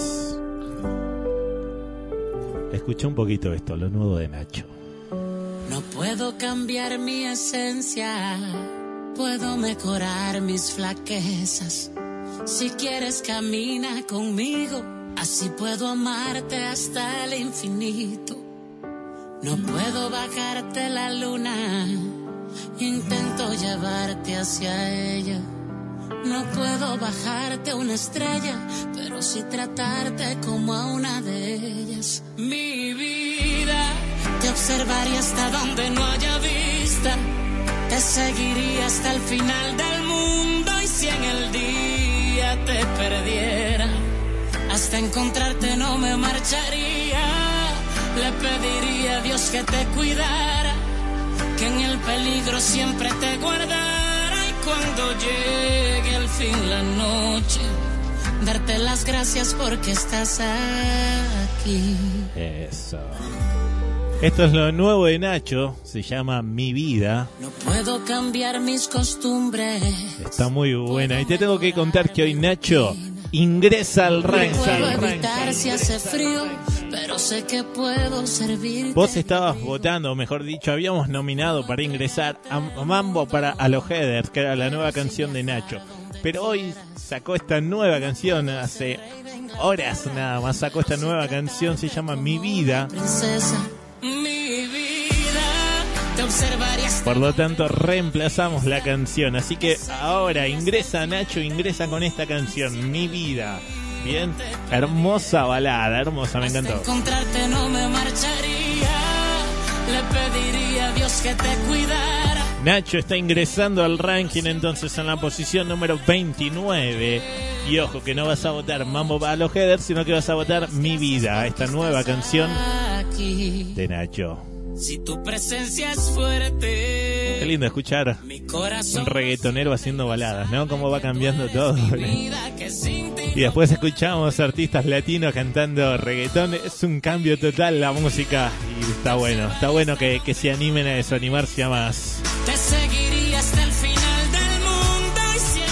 escucha un poquito esto, lo nuevo de Nacho. No puedo cambiar mi esencia, puedo mejorar mis flaquezas. Si quieres camina conmigo, así puedo amarte hasta el infinito. No puedo bajarte la luna, intento llevarte hacia ella. No puedo bajarte una estrella, pero sí tratarte como a una de ellas. Mi vida, te observaría hasta donde no haya vista. Te seguiría hasta el final del mundo y si en el día te perdiera, hasta encontrarte no me marcharía. Le pediría a Dios que te cuidara, que en el peligro siempre te guardara cuando llegue al fin la noche, darte las gracias porque estás aquí. Eso. Esto es lo nuevo de Nacho, se llama Mi Vida. No puedo cambiar mis costumbres. Está muy buena. Y te tengo que contar que hoy Nacho ingresa al ranking. Puedo evitar si hace frío, pero sé que puedo servir. Vos estabas votando, o mejor dicho, habíamos nominado para ingresar a Mambo para A los Headers, que era la nueva canción de Nacho. Pero hoy sacó esta nueva canción, hace horas nada más sacó esta nueva canción, se llama Mi Vida. Por lo tanto, reemplazamos la canción. Así que ahora ingresa Nacho, ingresa con esta canción, Mi Vida. Bien, hermosa balada, hermosa, me encantó. encontrarte no me marcharía. Le pediría a Dios que te cuidara. Nacho está ingresando al ranking entonces en la posición número 29. Y ojo que no vas a votar Mambo a los headers, sino que vas a votar Mi Vida, esta nueva canción de Nacho. Si tu presencia es fuerte, Qué lindo escuchar un reggaetonero haciendo baladas, ¿no? Cómo va cambiando todo. Y después escuchamos artistas latinos cantando reggaetón. Es un cambio total la música. Y está bueno, está bueno que, que se animen a eso, animarse a más.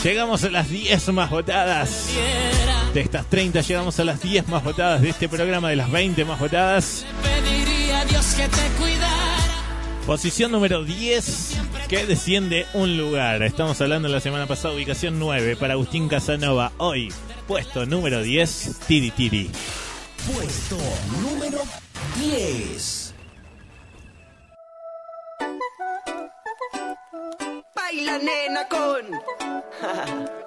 Llegamos a las 10 más votadas. De estas 30 llegamos a las 10 más votadas de este programa, de las 20 más votadas. Dios que te cuidara. Posición número 10, que desciende un lugar. Estamos hablando la semana pasada, ubicación 9 para Agustín Casanova. Hoy, puesto número 10, Tiri Tiri. Puesto número 10. Baila nena con.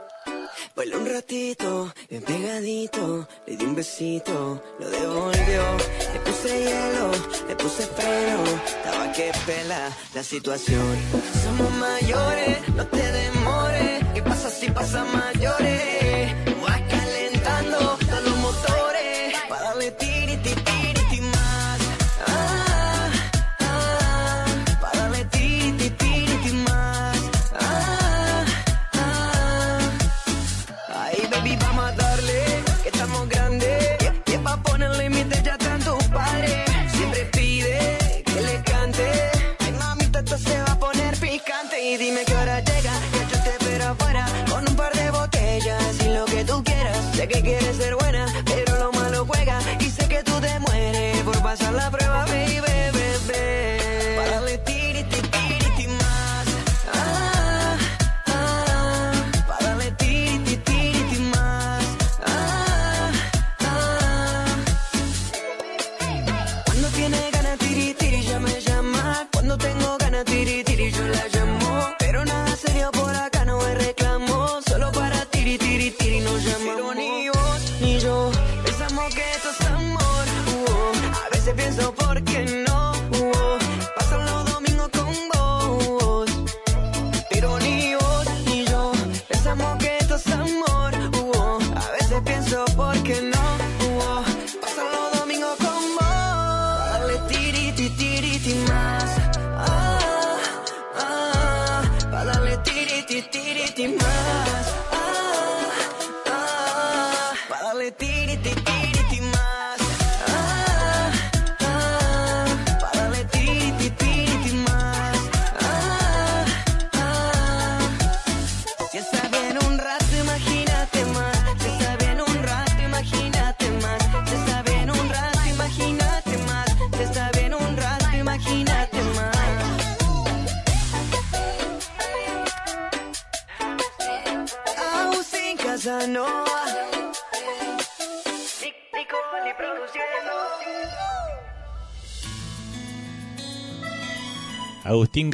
Baila un ratito, bien pegadito, le di un besito, lo devolvió, le puse hielo, le puse freno, estaba que pela la situación. Somos mayores, no te demores, ¿qué pasa si pasa mayores?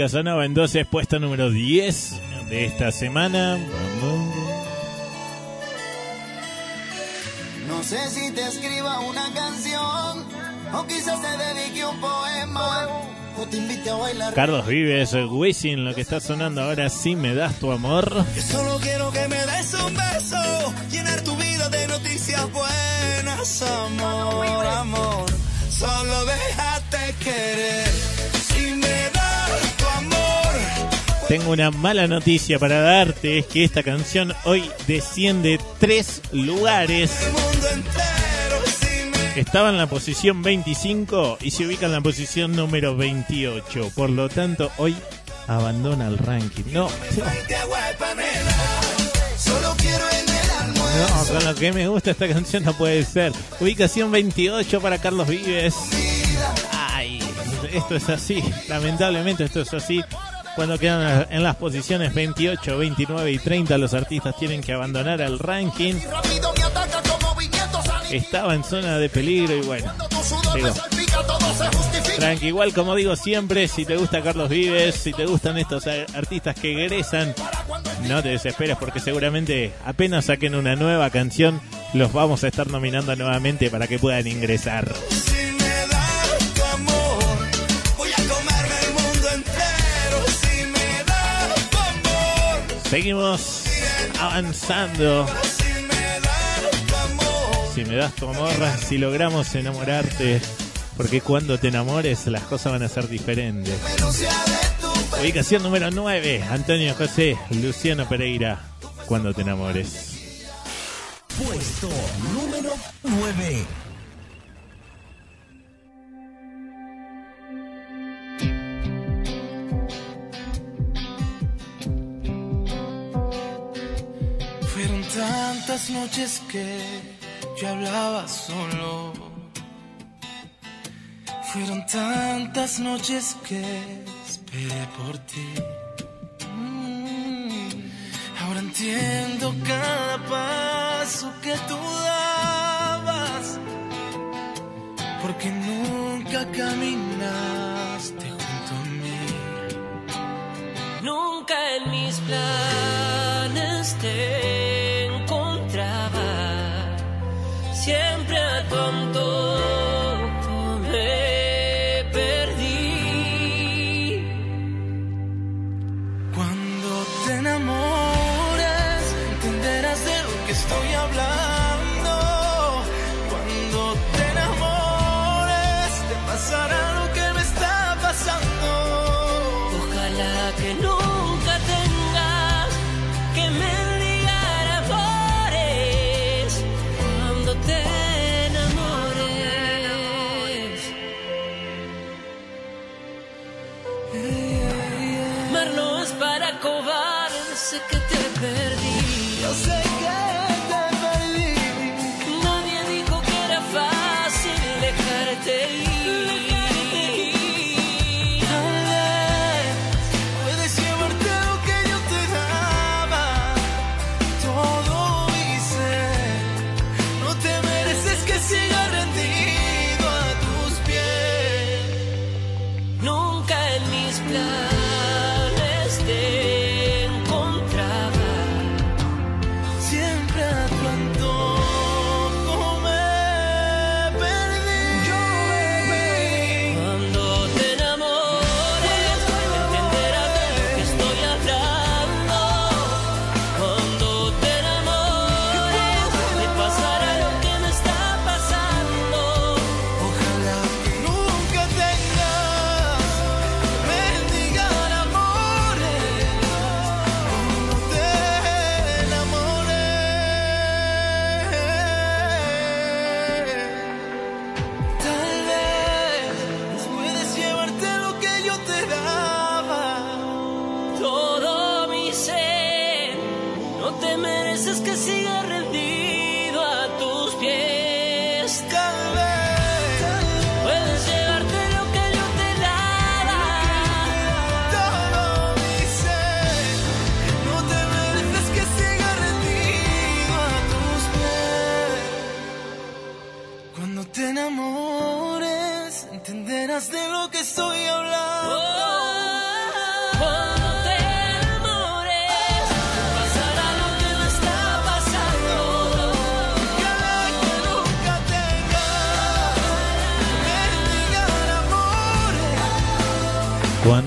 Casanova entonces puesto número 10 de esta semana. Vamos. No sé si te escriba una canción o quizás te dedique un poema o te invite a bailar. Carlos Vives, Wisin, lo que está sonando ahora, si me das tu amor. Que solo quiero que me des un beso, llenar tu vida de noticias buenas. amor, amor. Solo déjate querer. Tengo una mala noticia para darte, es que esta canción hoy desciende tres lugares. Estaba en la posición 25 y se ubica en la posición número 28. Por lo tanto, hoy abandona el ranking. No, no, con lo que me gusta esta canción no puede ser. Ubicación 28 para Carlos Vives. Ay, esto es así. Lamentablemente esto es así. Cuando quedan en las posiciones 28, 29 y 30 los artistas tienen que abandonar el ranking. Estaba en zona de peligro y bueno, llegó. Tranqui, igual como digo siempre, si te gusta Carlos Vives, si te gustan estos artistas que egresan, no te desesperes porque seguramente apenas saquen una nueva canción, los vamos a estar nominando nuevamente para que puedan ingresar. Seguimos avanzando. si me das tu amor. Si logramos enamorarte, porque cuando te enamores las cosas van a ser diferentes. Ubicación número 9, Antonio José, Luciano Pereira, cuando te enamores. Puesto número 9. Tantas noches que yo hablaba solo. Fueron tantas noches que esperé por ti. Mm, Ahora entiendo cada paso que tú dabas. Porque nunca caminaste junto a mí. Nunca en mis planes te Siempre a tu antojo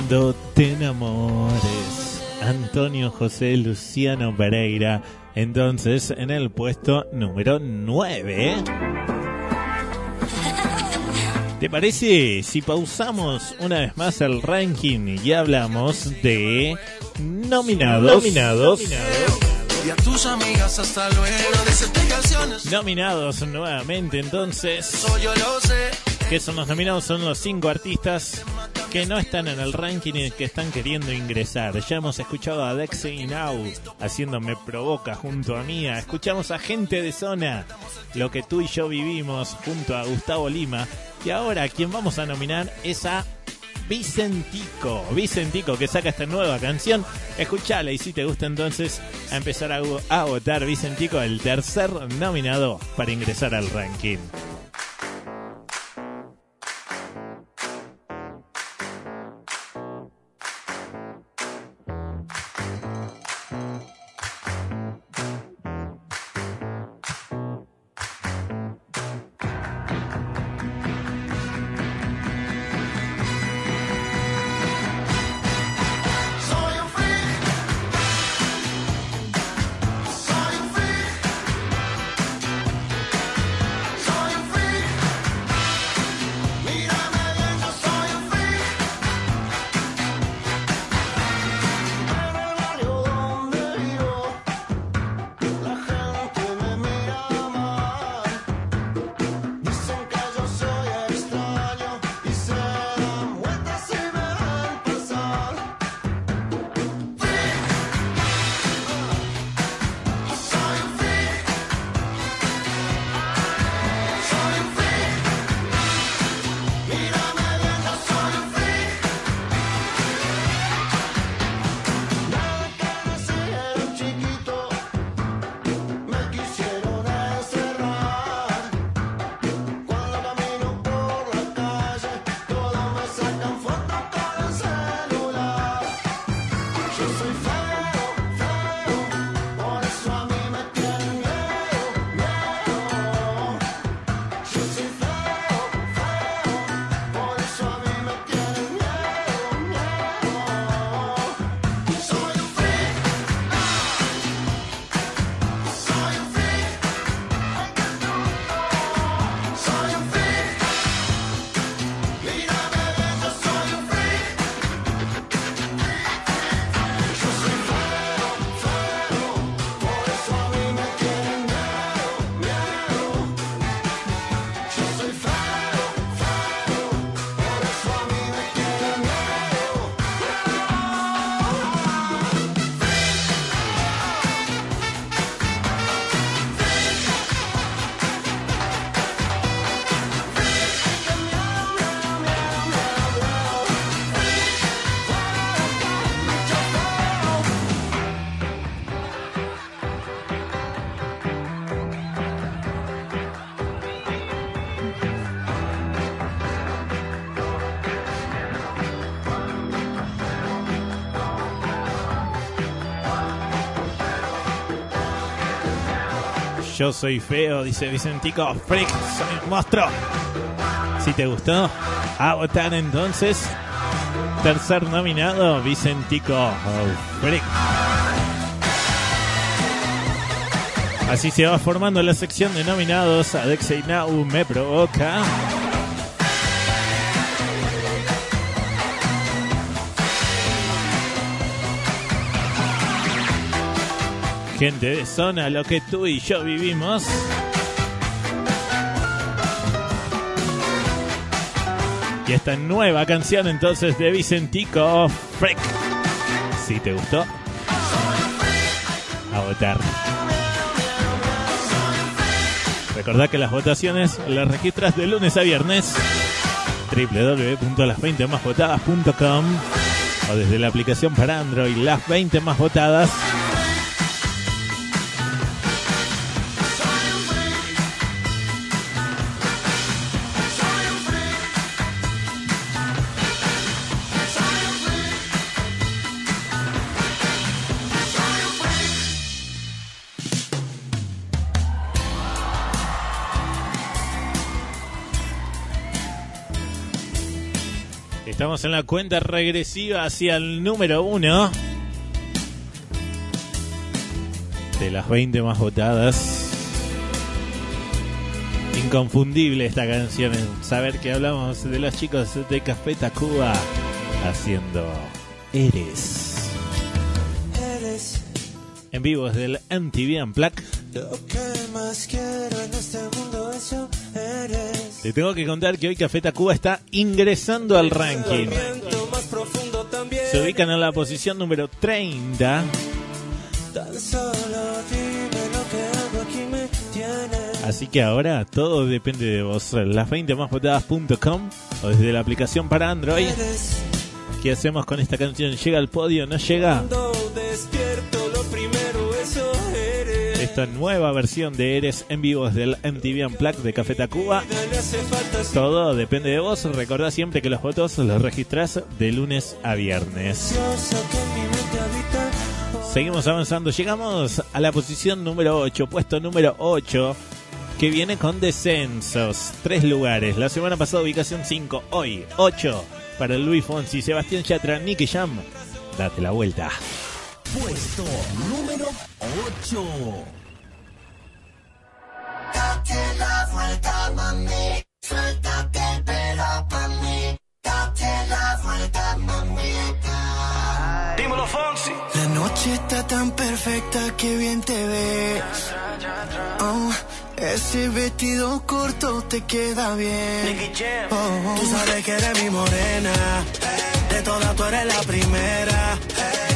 Cuando te enamores, Antonio José Luciano Pereira, entonces en el puesto número 9. ¿Te parece si pausamos una vez más el ranking y hablamos de nominados? Nominados. Y a tus amigas hasta luego. Nominados nuevamente, entonces. Eso yo lo sé. ¿Qué son los nominados? Son los cinco artistas que no están en el ranking y que están queriendo ingresar. Ya hemos escuchado a Dexy Now haciendo Me Provoca junto a Mía. Escuchamos a Gente de Zona, lo que tú y yo vivimos junto a Gustavo Lima. Y ahora quien vamos a nominar es a Vicentico. Vicentico que saca esta nueva canción. Escuchala y si te gusta entonces a empezar a, a votar Vicentico, el tercer nominado para ingresar al ranking. Soy feo, dice Vicentico. Freak, soy un monstruo. Si te gustó, a votar entonces. Tercer nominado, Vicentico oh, Freak. Así se va formando la sección de nominados. Adexei Now me provoca. Gente de zona, lo que tú y yo vivimos. Y esta nueva canción entonces de Vicentico Freak. Si te gustó, a votar. Recordá que las votaciones las registras de lunes a viernes www.las20másvotadas.com o desde la aplicación para Android Las 20 más votadas. Estamos en la cuenta regresiva hacia el número uno de las 20 más votadas. Inconfundible esta canción. en Saber que hablamos de los chicos de Café Tacuba haciendo Eres. Eres En vivo desde el MTV Unplugged. lo que más quiero en este mundo, eso eres. Te tengo que contar que hoy Café Tacuba está ingresando al ranking. Se ubican en la posición número 30. Tan solo dime lo que hago aquí me tienes. Así que ahora todo depende de vos. Las 20 más votadas.com o desde la aplicación para Android. ¿Qué hacemos con esta canción? ¿Llega al podio? ¿No llega? Nueva versión de Eres en vivo desde el MTV Unplugged de Café Tacuba. Todo depende de vos. Recordá siempre que los votos los registrás de lunes a viernes. Seguimos avanzando. Llegamos a la posición número 8, puesto número 8, que viene con descensos. Tres lugares. La semana pasada ubicación 5, hoy 8 para Luis Fonsi, Sebastián Yatra, Nicky Jam. Date la vuelta. Puesto número 8. Date la vuelta, mami. Suéltate el pelo pa' mí. Date la vuelta, mamita. Dímelo, Fonsi. La noche está tan perfecta que bien te ves. Oh, ese vestido corto te queda bien. Oh, Tú sabes que eres mi morena. De todas tú eres la primera.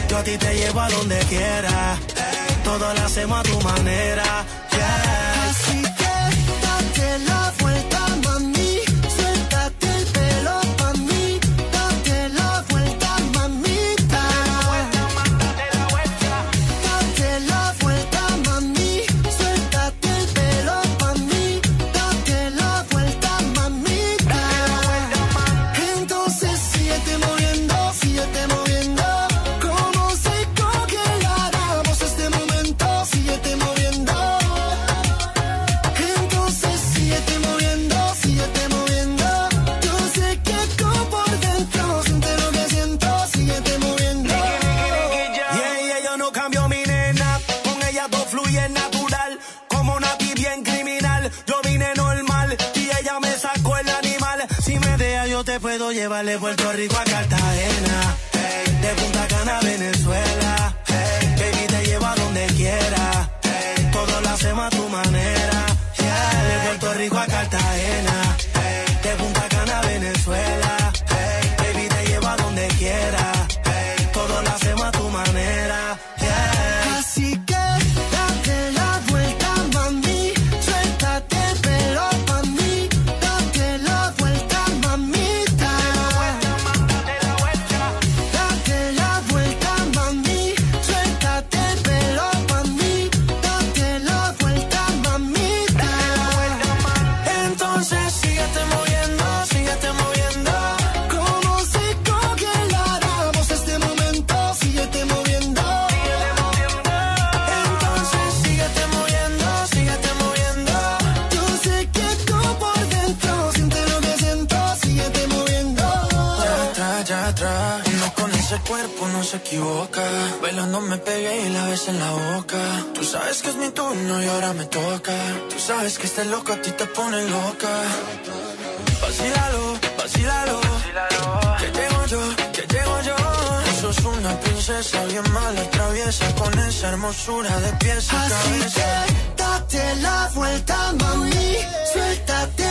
Yo a ti te llevo a donde quiera. Todo lo hacemos a tu manera. Yeah. Puedo llevar de Puerto Rico a Cartagena. De Punta Cana a Venezuela. Baby, te llevo a donde quiera. Hey, todo lo hacemos a tu manera. De Puerto Rico a pone loca. Vacílalo, vacílalo. Que llego yo, que llego yo. Tú sos una princesa bien mala, traviesa con esa hermosura de pies a Así cabeza. que date la vuelta, mami. Suéltate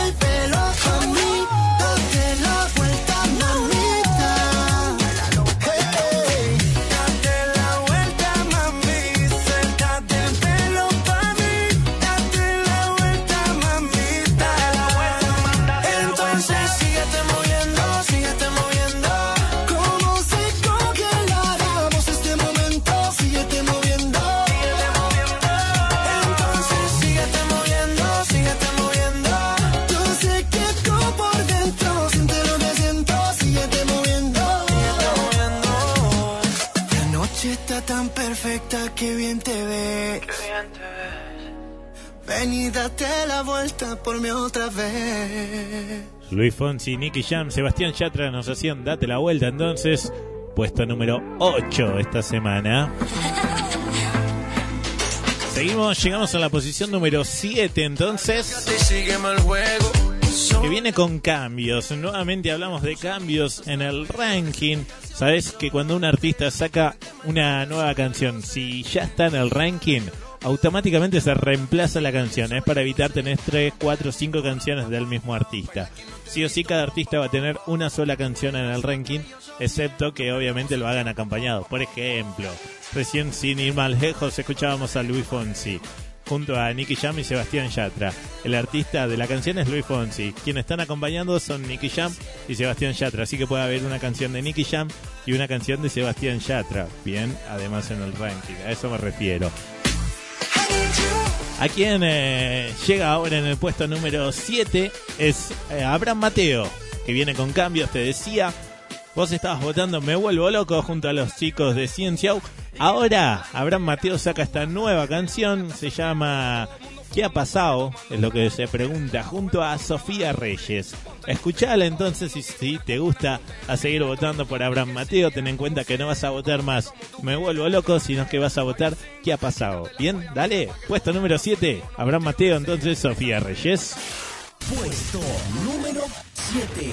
date la vuelta por mí otra vez. Luis Fonsi, Nicky Jam, Sebastián Yatra nos hacían Date la vuelta entonces. Puesto número 8 esta semana. Seguimos, llegamos a la posición número 7 entonces. Que viene con cambios. Nuevamente hablamos de cambios en el ranking. Sabes que cuando un artista saca una nueva canción, si ya está en el ranking, automáticamente se reemplaza la canción. Es para evitar tener 3, 4, 5 canciones del mismo artista. Sí o sí, cada artista va a tener una sola canción en el ranking, excepto que obviamente lo hagan acompañado. Por ejemplo, recién sin ir más lejos, escuchábamos a Luis Fonsi junto a Nicky Jam y Sebastián Yatra. El artista de la canción es Luis Fonsi. Quienes están acompañando son Nicky Jam y Sebastián Yatra. Así que puede haber una canción de Nicky Jam y una canción de Sebastián Yatra. Bien, además en el ranking. A eso me refiero. A quien eh, llega ahora en el puesto número 7 es eh, Abraham Mateo, que viene con cambios, te decía. Vos estabas votando Me Vuelvo Loco junto a los chicos de Ciencia. Ahora, Abraham Mateo saca esta nueva canción, se llama ¿Qué ha pasado? Es lo que se pregunta, junto a Sofía Reyes. Escuchala entonces si te gusta a seguir votando por Abraham Mateo, ten en cuenta que no vas a votar más Me Vuelvo Loco, sino que vas a votar ¿Qué ha pasado? Bien, dale, puesto número 7, Abraham Mateo, entonces Sofía Reyes. Puesto número 7.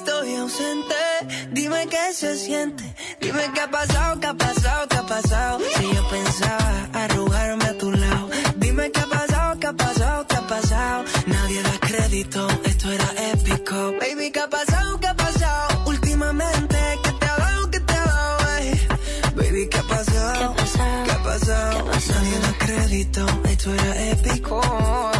estoy ausente. Dime qué se siente. Dime qué ha pasado, qué ha pasado, qué ha pasado. Si yo pensaba arrugarme a tu lado. Dime qué ha pasado, qué ha pasado, qué ha pasado. Nadie da crédito, esto era épico. Baby, qué ha pasado, qué ha pasado Últimamente, ¿qué te ha dado, qué te ha dado, ey? Baby, ¿qué ha pasado? ¿Qué ha pasado? ¿Qué ha pasado? Nadie da crédito, esto era épico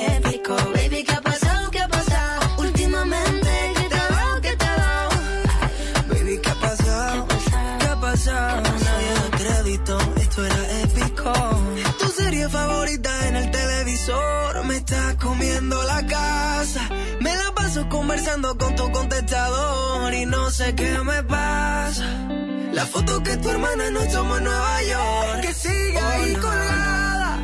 conversando con tu contestador y no sé qué me pasa. La foto que tu hermana nos tomó en Nueva York, que sigue ahí colgada.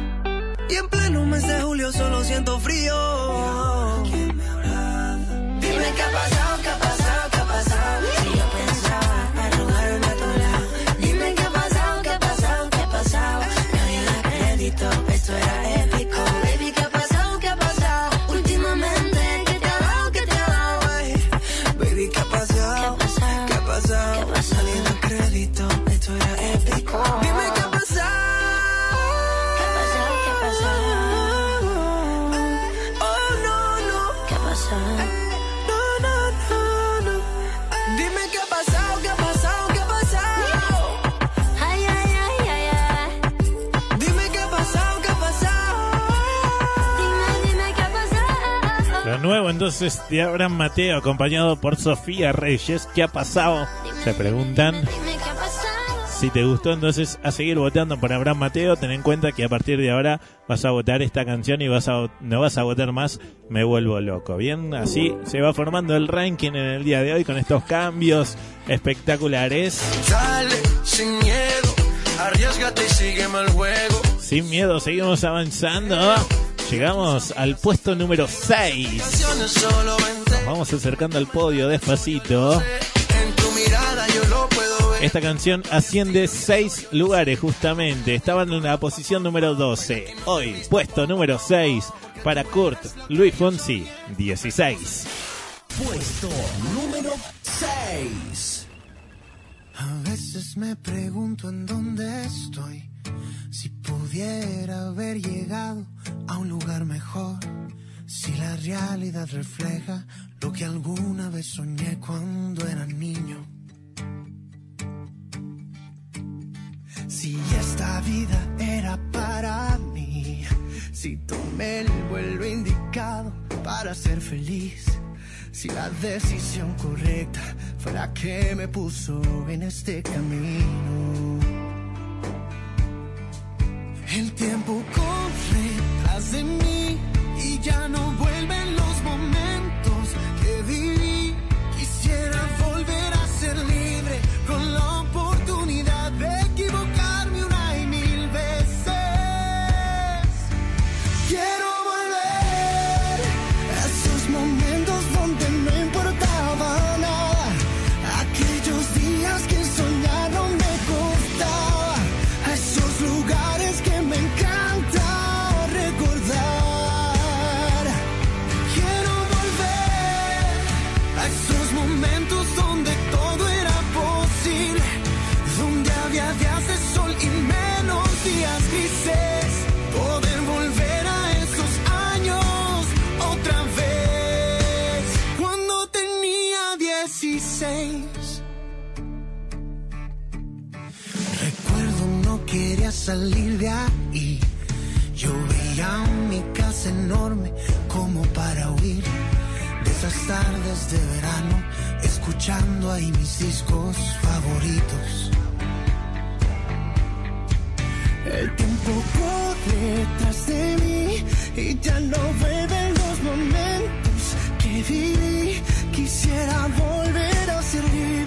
Y en pleno mes de julio solo siento frío. Dime qué ha pasado, qué ha pasado, qué ha pasado. Nuevo entonces de Abraham Mateo, acompañado por Sofía Reyes. ¿Qué ha pasado? Se preguntan. Si te gustó, entonces a seguir votando por Abraham Mateo. Ten en cuenta que a partir de ahora vas a votar esta canción y vas a, no vas a votar más Me Vuelvo Loco. Bien, así se va formando el ranking en el día de hoy con estos cambios espectaculares. Dale, sin miedo, arriesgate y sígueme el juego. Sin miedo, seguimos avanzando. Llegamos al puesto número 6. Canciones solo vente. vamos acercando al podio despacito. Esta canción asciende 6 lugares justamente. Estaban en la posición número 12. Hoy, puesto número 6 para Kurt Luis Fonsi, 16. Puesto número 6. A veces me pregunto en dónde estoy. Si pudiera haber llegado a un lugar mejor. Si la realidad refleja lo que alguna vez soñé cuando era niño. Si esta vida era para mí. Si tomé el vuelo indicado para ser feliz. Si la decisión correcta fue la que me puso en este camino. El tiempo salir de ahí. Yo veía mi casa enorme como para huir de esas tardes de verano, escuchando ahí mis discos favoritos. El tiempo corre tras de mí y ya no vuelven los momentos que viví. Quisiera volver a ser libre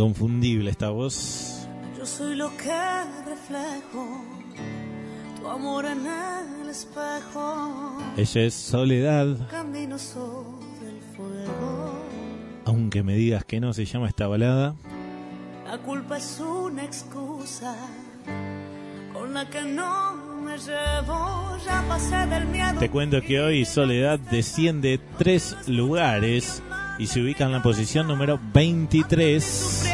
Inconfundible esta voz. Yo soy lo que reflejo. Tu amor en el espejo. Ella es Soledad. Camino sobre el fuego. Aunque me digas que no se llama esta balada. La culpa es una excusa con la que no me llevo. Ya pasé del miedo. Te cuento que hoy Soledad desciende tres lugares y se ubica en la posición número 23.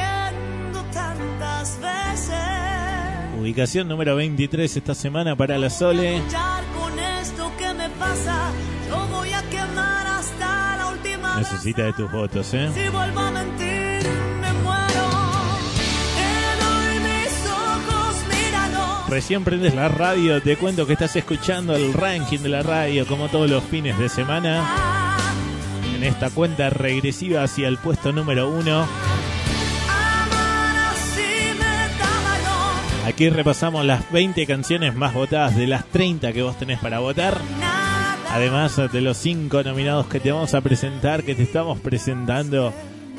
Ubicación número 23 esta semana para la Sole. Necesita de tus votos, ¿eh? Si vuelvo a mentir, me muero. Te doy mis ojos, míralo. Recién prendes la radio, te cuento que estás escuchando el ranking de la radio como todos los fines de semana. En esta cuenta regresiva hacia el puesto número uno. Aquí repasamos las 20 canciones más votadas de las 30 que vos tenés para votar. Además de los 5 nominados que te vamos a presentar, que te estamos presentando,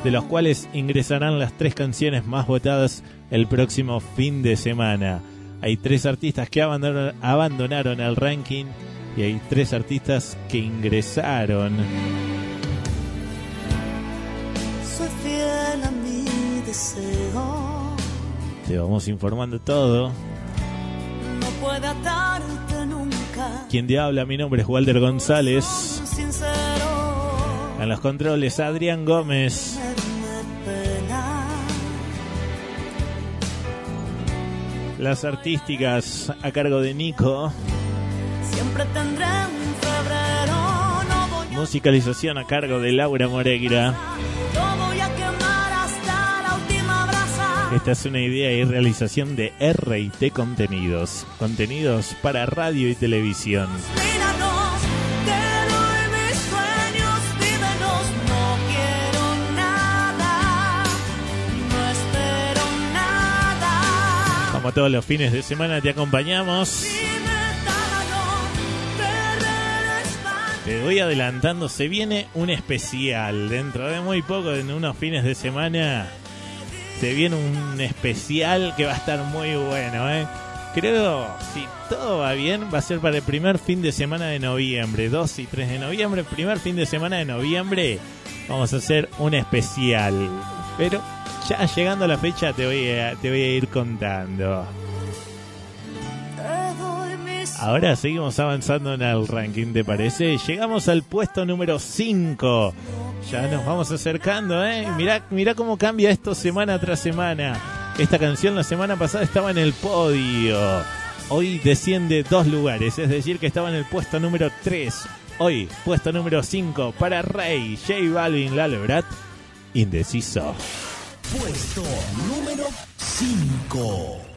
de los cuales ingresarán las 3 canciones más votadas el próximo fin de semana. Hay 3 artistas que abandonaron, el ranking y hay 3 artistas que ingresaron. Soy fiel a mi deseo. Te vamos informando todo. No atarte nunca. Quien te habla, mi nombre es Walter González. En los controles, Adrián Gómez. Las artísticas a cargo de Nico. Siempre tendré un febrero. Musicalización a cargo de Laura Moreira. Esta es una idea y realización de RT Contenidos. Contenidos para radio y televisión. Como todos los fines de semana te acompañamos. Te voy adelantando, se viene un especial. Dentro de muy poco, en unos fines de semana, se viene un especial que va a estar muy bueno, ¿eh? Creo, si todo va bien, va a ser para el primer fin de semana de noviembre, 2 y 3 de noviembre, primer fin de semana de noviembre, vamos a hacer un especial. Pero ya llegando a la fecha te voy a, te voy a ir contando. Ahora seguimos avanzando en el ranking, ¿te parece? Llegamos al puesto número 5. Ya nos vamos acercando, ¿eh? Mirá, mirá cómo cambia esto semana tras semana. Esta canción la semana pasada estaba en el podio. Hoy desciende dos lugares, es decir, que estaba en el puesto número 3. Hoy, puesto número 5 para Rey, J Balvin, Lalo Brat, Indeciso. Puesto número 5.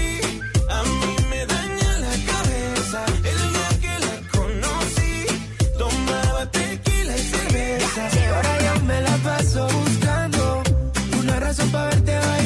me la paso buscando una razón para verte bailando.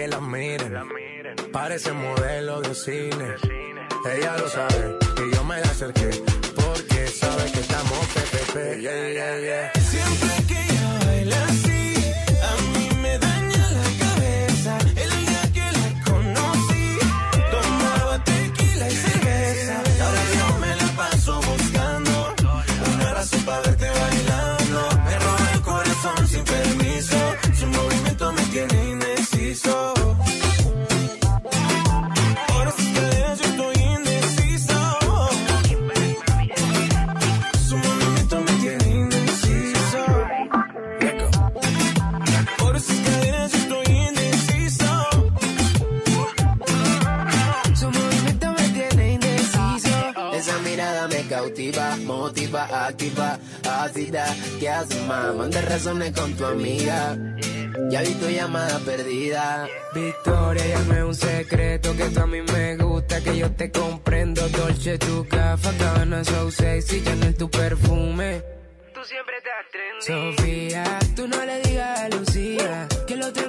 Que la miren. Parece modelo de cine. Ella lo sabe y yo me la acerqué porque sabe que estamos PPP. Yeah, yeah, yeah. Siempre que ella baila así da. ¿Qué haces, más? Manda razones con tu amiga. Ya vi tu llamada perdida. Victoria, llame un secreto que tú a mí me gusta, que yo te comprendo. Dolce, tu café, cabana, so sexy, Chanel, tu perfume. Tú siempre estás trendy. Sofía, tú no le digas a Lucía que la otra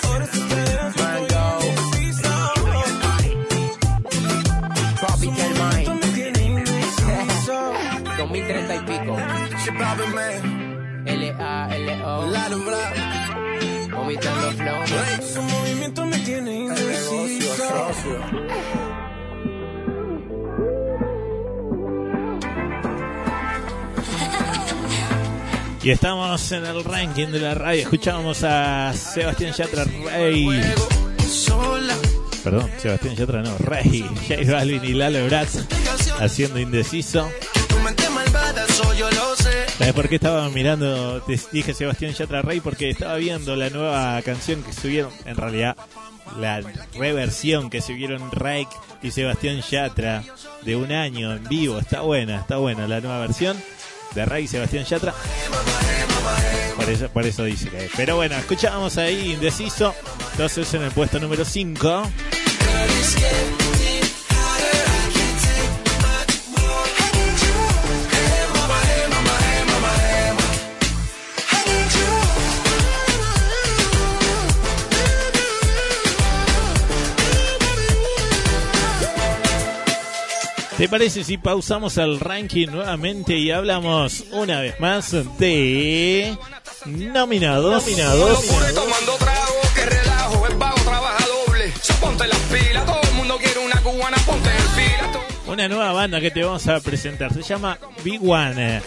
L-A-L-O. Vomitando flow. Su movimiento me tiene indeciso. Y estamos en el ranking de la radio. Escuchábamos a Sebastián Yatra Rey. Perdón, Sebastián Yatra no, Rey. J Balvin y Lalo Bratz haciendo indeciso. ¿Sabes por qué estaba mirando? Te dije Sebastián Yatra Rey porque estaba viendo la nueva canción que subieron. En realidad, la reversión que subieron Rey y Sebastián Yatra de un año en vivo. Está buena, está buena la nueva versión de Rey y Sebastián Yatra. Por eso, por eso dice. Pero bueno, escuchábamos ahí indeciso. Entonces en el puesto número 5. ¿Te parece si pausamos el ranking nuevamente y hablamos una vez más de nominados? Nominados. Tomando trago, que relajo, el vago trabaja doble. Ponte las pilas, todo el mundo quiere una cubana, ponte en fila. Una nueva banda que te vamos a presentar. Se llama Big One.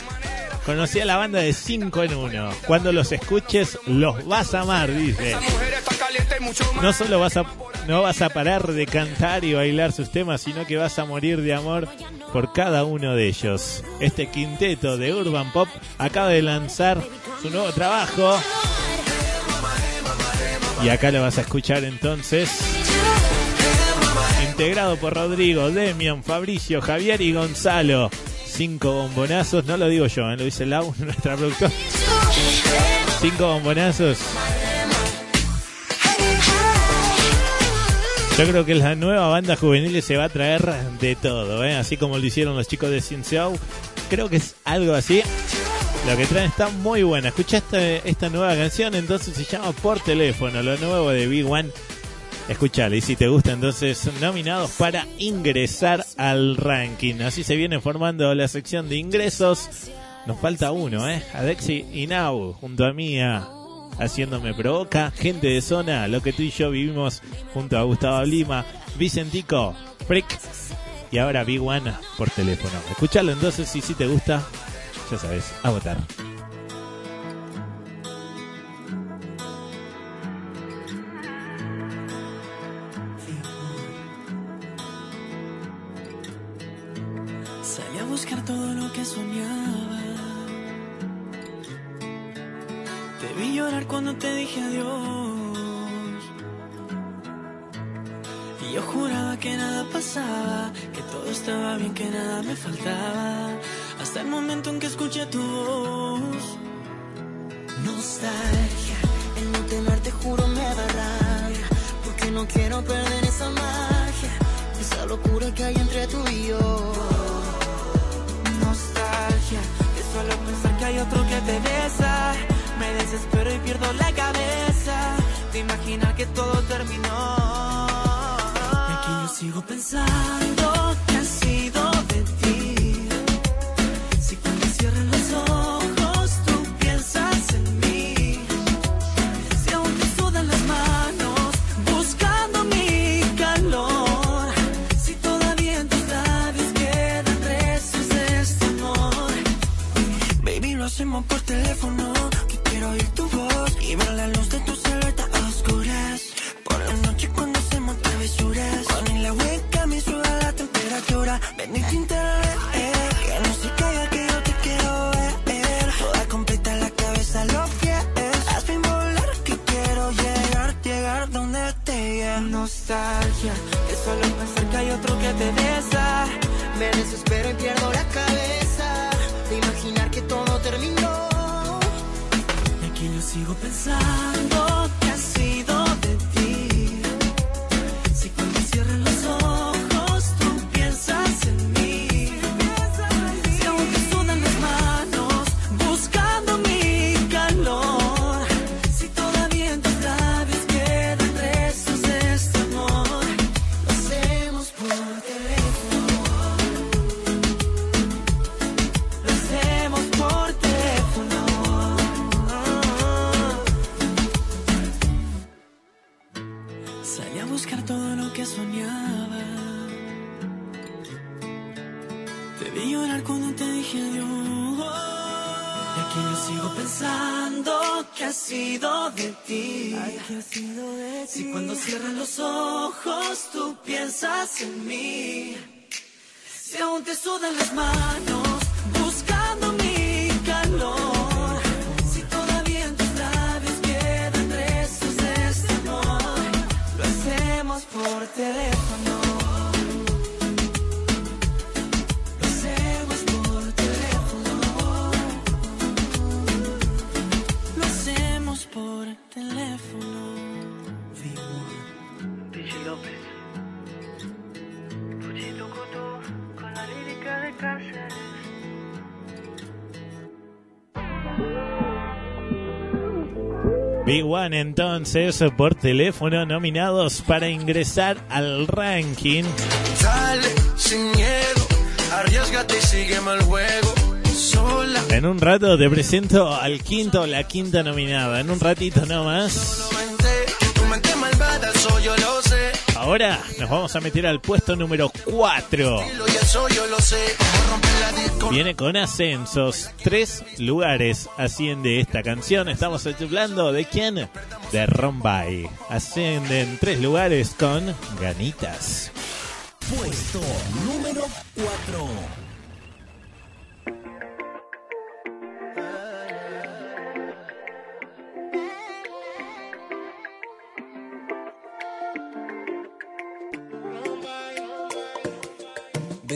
Conocí a la banda de 5 en 1. Cuando los escuches, los vas a amar, dice. No solo vas a, no vas a parar de cantar y bailar sus temas, sino que vas a morir de amor por cada uno de ellos. Este quinteto de Urban Pop acaba de lanzar su nuevo trabajo. Y acá lo vas a escuchar entonces. Integrado por Rodrigo, Demian, Fabricio, Javier y Gonzalo. Cinco bombonazos, no lo digo yo, ¿eh? lo dice Lau, nuestra productora. Cinco bombonazos. Yo creo que la nueva banda juvenil se va a traer de todo, ¿eh? así como lo hicieron los chicos de Cincinnati. Creo que es algo así. Lo que traen está muy buena. Escucha esta, nueva canción, entonces se llama Por Teléfono, lo nuevo de Big One. Escuchale, y si te gusta, entonces nominados para ingresar al ranking. Así se viene formando la sección de ingresos. Nos falta uno, ¿eh? Adexi y Now, junto a Mía, haciéndome provoca. Gente de zona, lo que tú y yo vivimos junto a Gustavo Lima, Vicentico, Frick. Y ahora Big One por teléfono. Escuchalo entonces y si te gusta, ya sabes, a votar. Vi llorar cuando te dije adiós. Y yo juraba que nada pasaba, que todo estaba bien, que nada me faltaba. Hasta el momento en que escuché tu voz. Nostalgia, el no tenerte juro me da rabia Porque no quiero perder esa magia Esa locura que hay entre tú y yo Nostalgia, de solo pensar que hay otro que te besa. Me desespero y pierdo la cabeza. De imaginar que todo terminó. Y aquí yo sigo pensando que ha sido de ti. Si cuando cierran los ojos tú piensas en mí. Si aún te sudan las manos buscando mi calor. Si todavía en tus labios quedan restos de este amor. Y la luz de tu silueta oscuras. Por la noche cuando hacemos travesuras. Con la hueca me sube la temperatura. Ven y te interés, eh, Que no se caiga que yo te quiero ver. Toda completa la cabeza, los pies. Hazme volar que quiero llegar, llegar donde te llega Nostalgia, de solo pensar que hay otro que te besa. Me desespero y pierdo la sigo pensando llorar cuando te dije adiós. Y aquí yo sigo pensando que ha sido de ti. Si cuando cierras los ojos tú piensas en mí. Si aún te sudan las manos buscando mi calor. Si todavía Big One entonces por teléfono nominados para ingresar al ranking. Dale, sin miedo, arriesgate y sígueme al juego. Sola, En un rato te presento al quinto o la quinta nominada. En un ratito nomás. tu Ahora nos vamos a meter al puesto número 4. Y eso yo lo sé. Como romper la disco. Viene con ascensos. Tres lugares asciende esta canción. Estamos hablando de quién? De Rombay. Ascienden tres lugares con ganitas. Puesto número 4.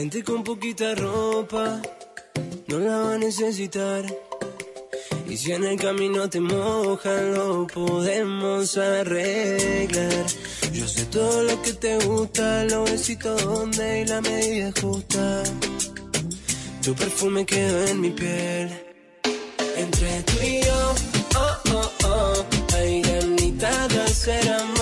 Vente con poquita ropa, no la va a necesitar. Y si en el camino te mojan, lo podemos arreglar. Yo sé todo lo que te gusta, los besitos donde y la medida justa. Tu perfume quedó en mi piel. Entre tú y yo, oh, oh, oh, hay ganita de hacer amor.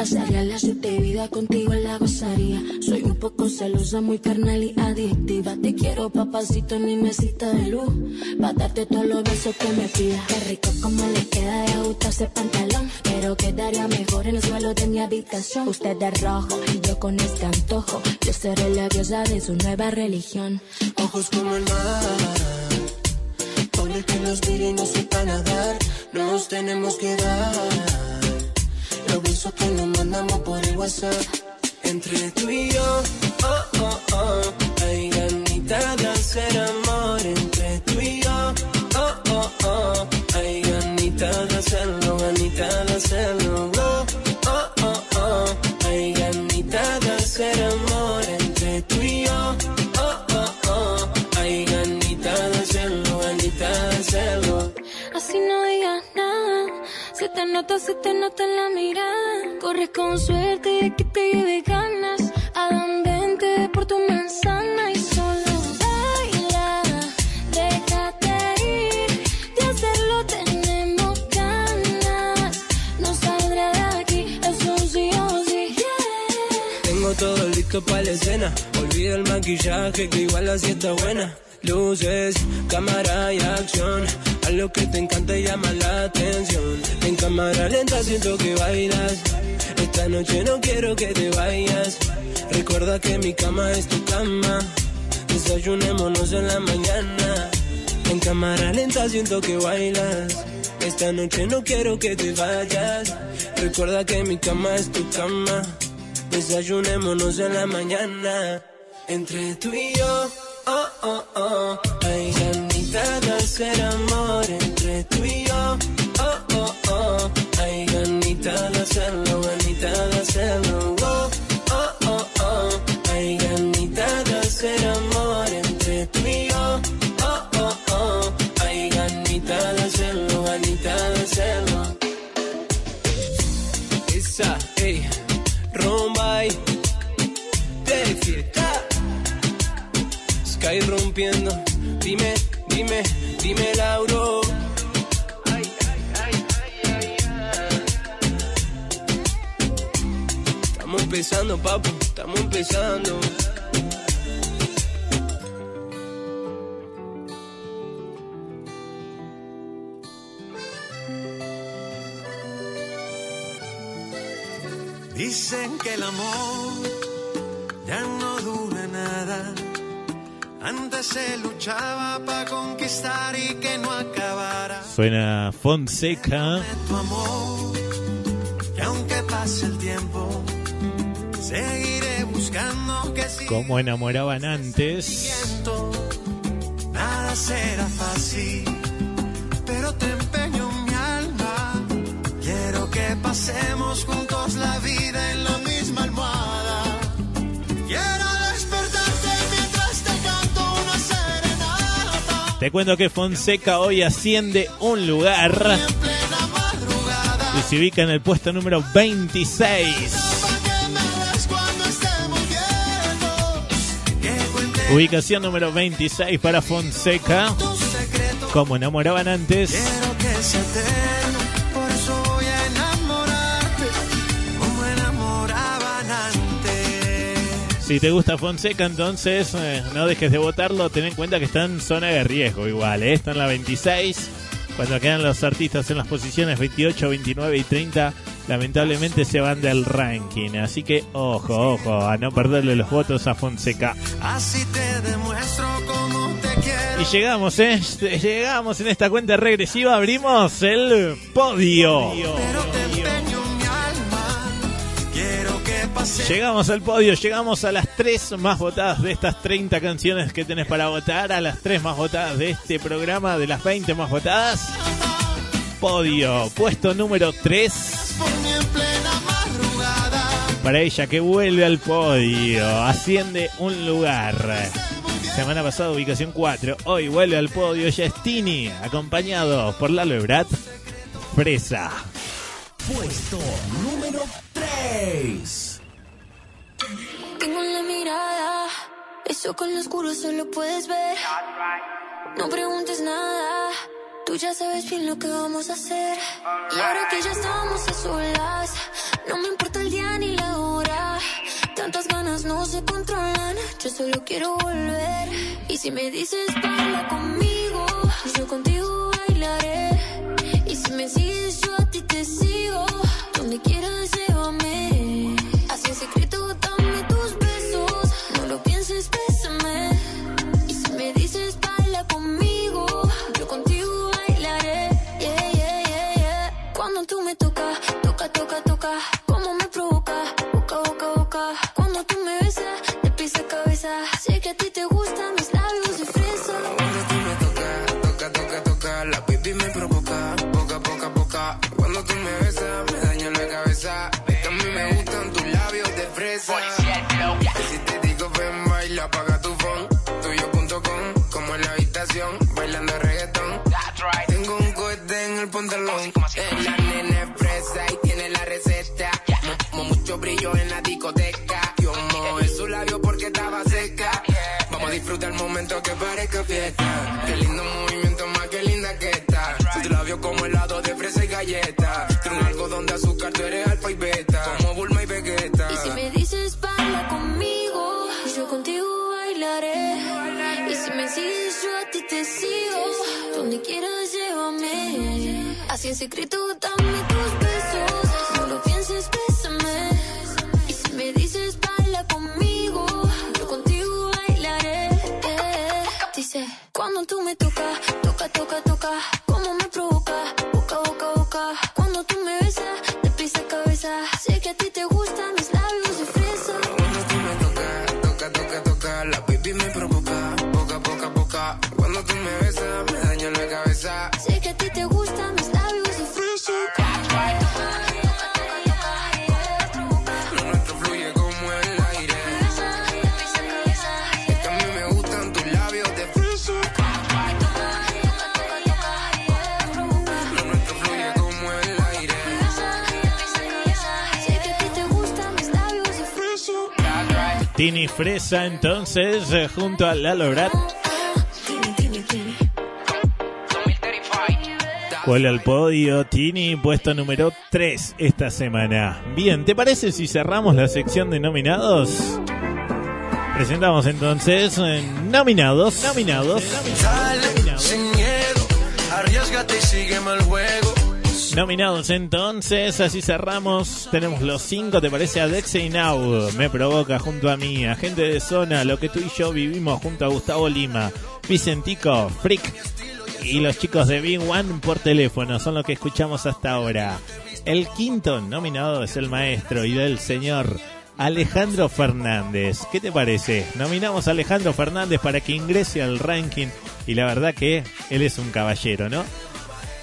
Pasaría la suerte vida contigo la gozaría. Soy un poco celosa, muy carnal y adictiva. Te quiero, papacito, en mi mesita de luz. Pa' darte todos los besos que me pidas. Qué rico como le queda de gusto ese pantalón. Pero quedaría mejor en el suelo de mi habitación. Usted de rojo y yo con este antojo. Yo seré la diosa de su nueva religión. Ojos como el mar. Pobre que nos mire y no sepa nadar. Nos tenemos que dar. Los que nos mandamos por el WhatsApp. Entre tú y yo, oh, oh, oh. Hay ganita de hacer amor. Entre tú y yo, oh, oh, oh. Te nota, se te nota en la mirada. Corres con suerte de que te lleve ganas. Adán, vente por tu manzana y solo baila. Déjate ir. De hacerlo tenemos ganas. No saldrá de aquí, es un sí o sí. Yeah. Tengo todo listo para la escena. Olvida el maquillaje que igual así está buena. Luces, cámara y acción. A lo que te encanta y llama la atención. En cámara lenta siento que bailas. Esta noche no quiero que te vayas. Recuerda que mi cama es tu cama. Desayunémonos en la mañana. En cámara lenta siento que bailas. Esta noche no quiero que te vayas. Recuerda que mi cama es tu cama. Desayunémonos en la mañana. Entre tú y yo, oh, oh, oh. Hay ganitas de hacer amor. Entre tú y yo, oh, oh, oh. Hay ganitas de hacerlo, dime, dime, dime Lauro. Estamos empezando, papu, estamos empezando. Dicen que el amor ya no dura nada. Antes se luchaba para conquistar y que no acabara. Suena Fonseca. Tu amor, que aunque pase el tiempo, seguiré buscando que si Como enamoraban antes. nada será fácil. Pero te empeño mi alma. Quiero que pasemos juntos la vida en la misma almohada. Te cuento que Fonseca hoy asciende un lugar y se ubica en el puesto número 26. Cuando estemos viejos, Ubicación número 26 para Fonseca. Como enamoraban antes. Si te gusta Fonseca, entonces eh, no dejes de votarlo. Ten en cuenta que está en zona de riesgo igual. eh. Está en la 26. Cuando quedan los artistas en las posiciones 28, 29 y 30, lamentablemente se van del ranking. Así que ojo, ojo, a no perderle los votos a Fonseca. Así te demuestro cómo te quiero. Y llegamos, ¿eh? Llegamos en esta cuenta regresiva. Abrimos el podio. Pero te Llegamos al podio, llegamos a las tres más votadas de estas 30 canciones que tenés para votar, a las tres más votadas de este programa, de las 20 más votadas. Podio, puesto número 3 en plena madrugada. para ella que vuelve al podio, asciende un lugar. Semana pasada ubicación 4, hoy vuelve al podio, ella es Tini, acompañado por Lalo Ebrat, Fresa. Puesto número 3. Tengo en la mirada, eso con lo oscuro solo puedes ver. No preguntes nada, tú ya sabes bien lo que vamos a hacer. Y ahora que ya estamos a solas, no me importa el día ni la hora. Tantas ganas no se controlan, yo solo quiero volver. Y si me dices baila conmigo, yo contigo bailaré. Y si me sigues, yo a ti te sigo. Donde quieras, llévame. пока Entonces eh, junto a Lalo Brat. Vuelve al podio, Tini, puesto número 3 esta semana. Bien, ¿te parece si cerramos la sección de nominados? Presentamos entonces eh, nominados, nominados, sin arriesgate y sígueme el juego. Nominados entonces, así cerramos. Tenemos los 5, ¿te parece? Adexei Now, me provoca junto a mí, agente de zona, lo que tú y yo vivimos junto a Gustavo Lima, Vicentico, Freak y los chicos de Big One por teléfono, son los que escuchamos hasta ahora. El quinto nominado es el maestro y del señor Alejandro Fernández. ¿Qué te parece? Nominamos a Alejandro Fernández para que ingrese al ranking y la verdad que él es un caballero, ¿no?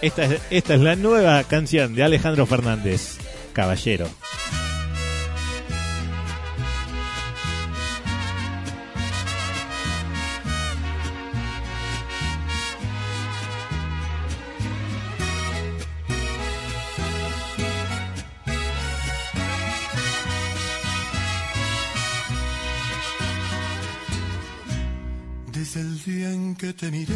Esta es, esta es la nueva canción de Alejandro Fernández, Caballero. Desde el día en que te miré,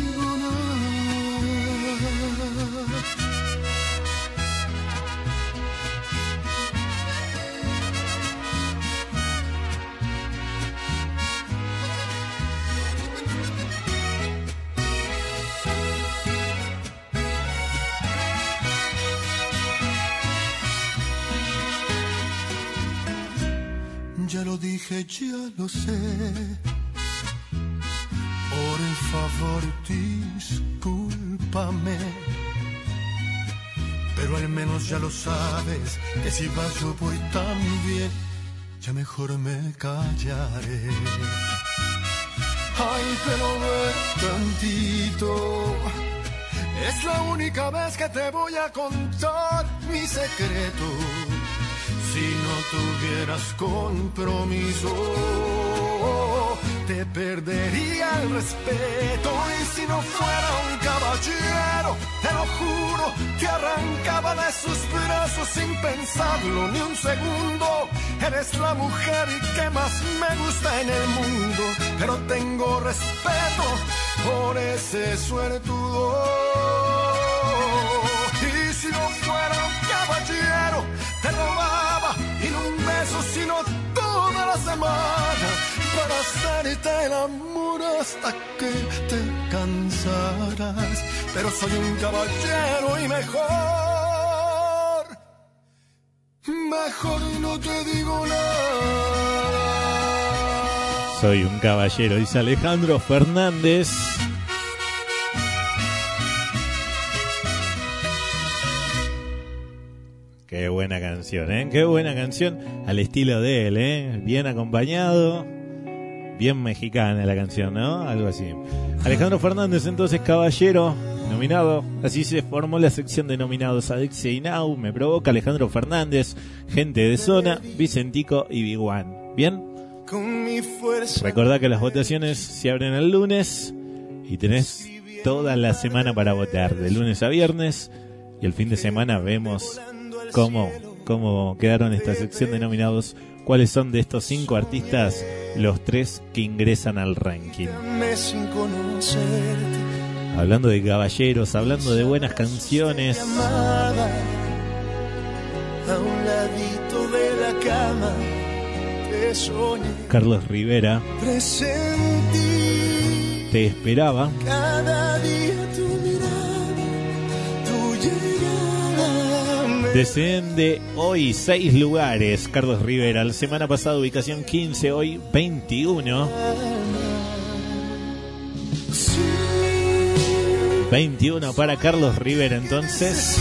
Ya lo dije, ya lo sé. Por favor, discúlpame. Pero al menos ya lo sabes, que si vas yo voy también, ya mejor me callaré. Ay, pero ve tantito. Es la única vez que te voy a contar mi secreto. Si no tuvieras compromiso, te perdería el respeto. Y si no fuera un caballero, te lo juro, te arrancaba de sus brazos sin pensarlo ni un segundo. Eres la mujer que más me gusta en el mundo, pero tengo respeto por ese suertudo. amar para hacerte el amor hasta que te cansarás. Pero soy un caballero y mejor, mejor no te digo nada. Soy un caballero, dice Alejandro Fernández. Qué buena canción, ¿eh? Qué buena canción al estilo de él, ¿eh? Bien acompañado, bien mexicana la canción, ¿no? Algo así. Alejandro Fernández, entonces, caballero, nominado. Así se formó la sección de nominados a y Now. Me provoca Alejandro Fernández, gente de zona, Vicentico y Big One. ¿Bien? Recordá que las votaciones se abren el lunes y tenés toda la semana para votar, de lunes a viernes. Y el fin de semana vemos cómo, cómo quedaron esta sección de nominados, cuáles son de estos cinco artistas los tres que ingresan al ranking. Hablando de caballeros, hablando de buenas canciones. Carlos Rivera te esperaba. cada día tu mirada, tu llegada. Desciende hoy seis lugares, Carlos Rivera. La semana pasada ubicación 15, hoy 21. 21 para Carlos Rivera entonces.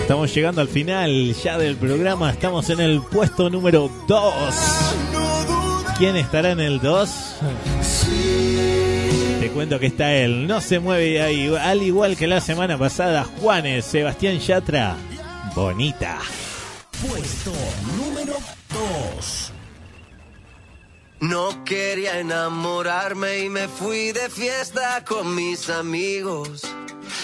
Estamos llegando al final ya del programa. Estamos en el puesto número 2. ¿Quién estará en el 2? Te cuento que está él. No se mueve de ahí. Al igual que la semana pasada, Juanes, Sebastián Yatra. Bonita. Puesto número 2. No quería enamorarme y me fui de fiesta con mis amigos.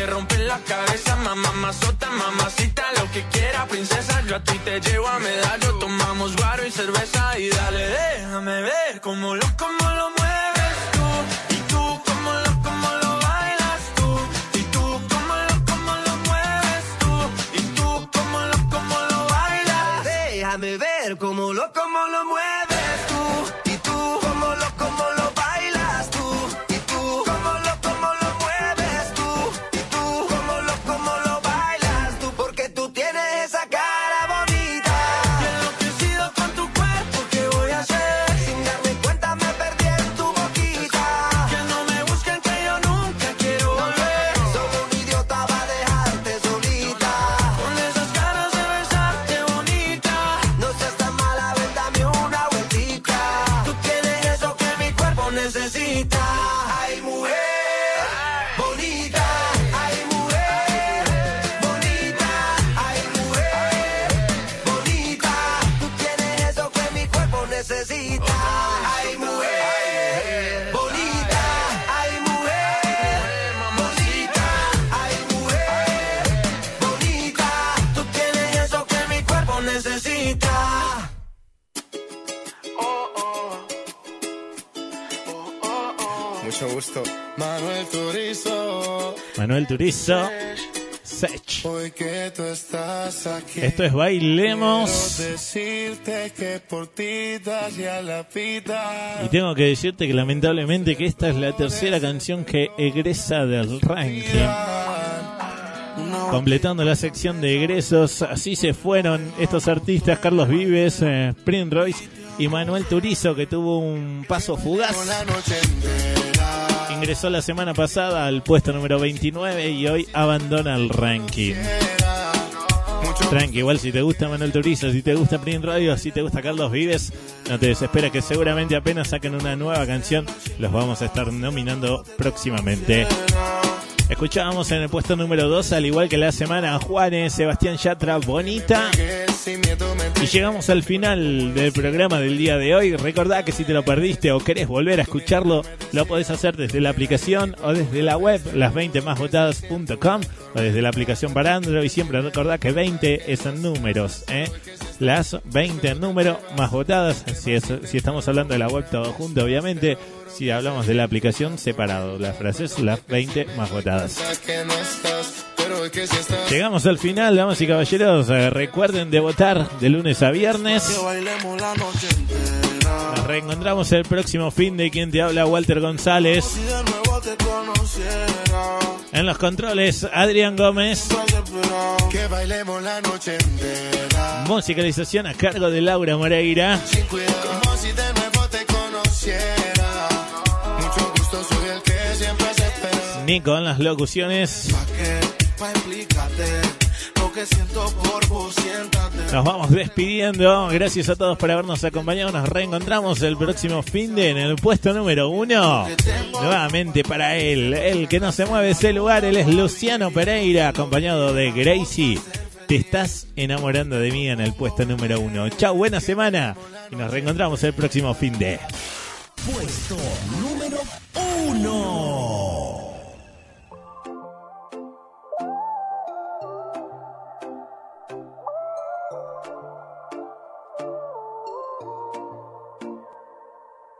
te rompen la cabeza, mamá, mazota, mamacita, lo que quiera, princesa. Yo a ti te llevo a medallo, tomamos guaro y cerveza y dale, déjame ver cómo lo, cómo lo Turizo. Manuel Turizo. Sech. Hoy que tú estás aquí. Esto es Bailemos. Decirte que por ti daría la vida. Y tengo que decirte que lamentablemente que esta es la tercera canción que egresa del ranking. Completando la sección de egresos, así se fueron estos artistas, Carlos Vives, eh, Prince Royce y Manuel Turizo, que tuvo un paso fugaz. Ingresó la semana pasada al puesto número 29 y hoy abandona el ranking. Tranqui, igual si te gusta Manuel Turizo, si te gusta Print Radio, si te gusta Carlos Vives, no te desesperes que seguramente apenas saquen una nueva canción, los vamos a estar nominando próximamente. Escuchábamos en el puesto número 2, al igual que la semana, Juanes, Sebastián Yatra, Bonita. Y llegamos al final del programa del día de hoy. Recordá que si te lo perdiste o querés volver a escucharlo, lo podés hacer desde la aplicación o desde la web las20másvotadas.com o desde la aplicación para Android. Y siempre recordá que 20 es números, ¿eh? Las 20 en número más votadas. Si, es- si estamos hablando de la web todo junto, obviamente. Si hablamos de la aplicación separado, las frases, las 20 más votadas. Llegamos al final, damas y caballeros. Eh, recuerden de votar de lunes a viernes. Nos reencontramos el próximo fin de quien te habla Walter González. En los controles, Adrián Gómez. Que bailemos la noche entera. Musicalización a cargo de Laura Moreira. Sin cuidado, como si de nuevo te conociera. Mucho gusto, soy el que siempre se espera. Nico en las locuciones. pa' que siento por vos, siéntate. Nos vamos despidiendo. Gracias a todos por habernos acompañado. Nos reencontramos el próximo fin de en el puesto número uno. Nuevamente para él. El que no se mueve de ese lugar, él es Luciano Pereira, acompañado de Gracie. Te estás enamorando de mí en el puesto número uno. Chau, buena semana. Y nos reencontramos el próximo fin de. Puesto número uno.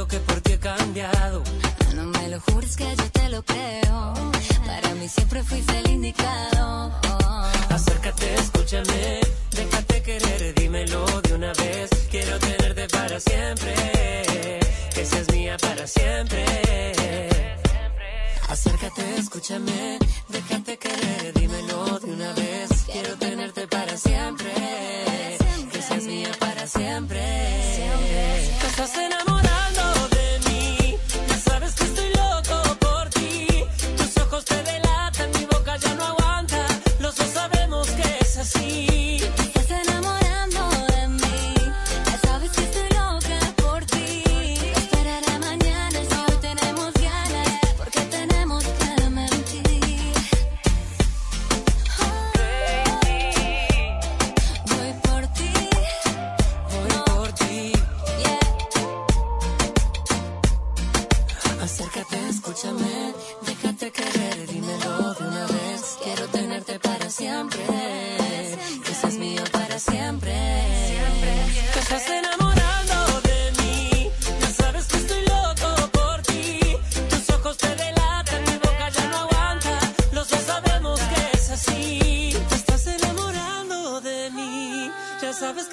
juro que por ti he cambiado. No me lo jures que yo te lo creo. Para mí siempre fuiste el indicado. Acércate, escúchame, déjate querer, dímelo de una vez. Quiero tenerte para siempre, que seas mía para siempre. Acércate, escúchame, déjate querer, dímelo de una vez. Quiero tenerte para siempre, que seas mía para siempre. Te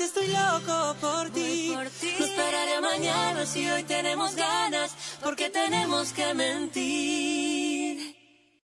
estoy loco por ti. No esperaré mañana si hoy tenemos ganas, porque tenemos que mentir.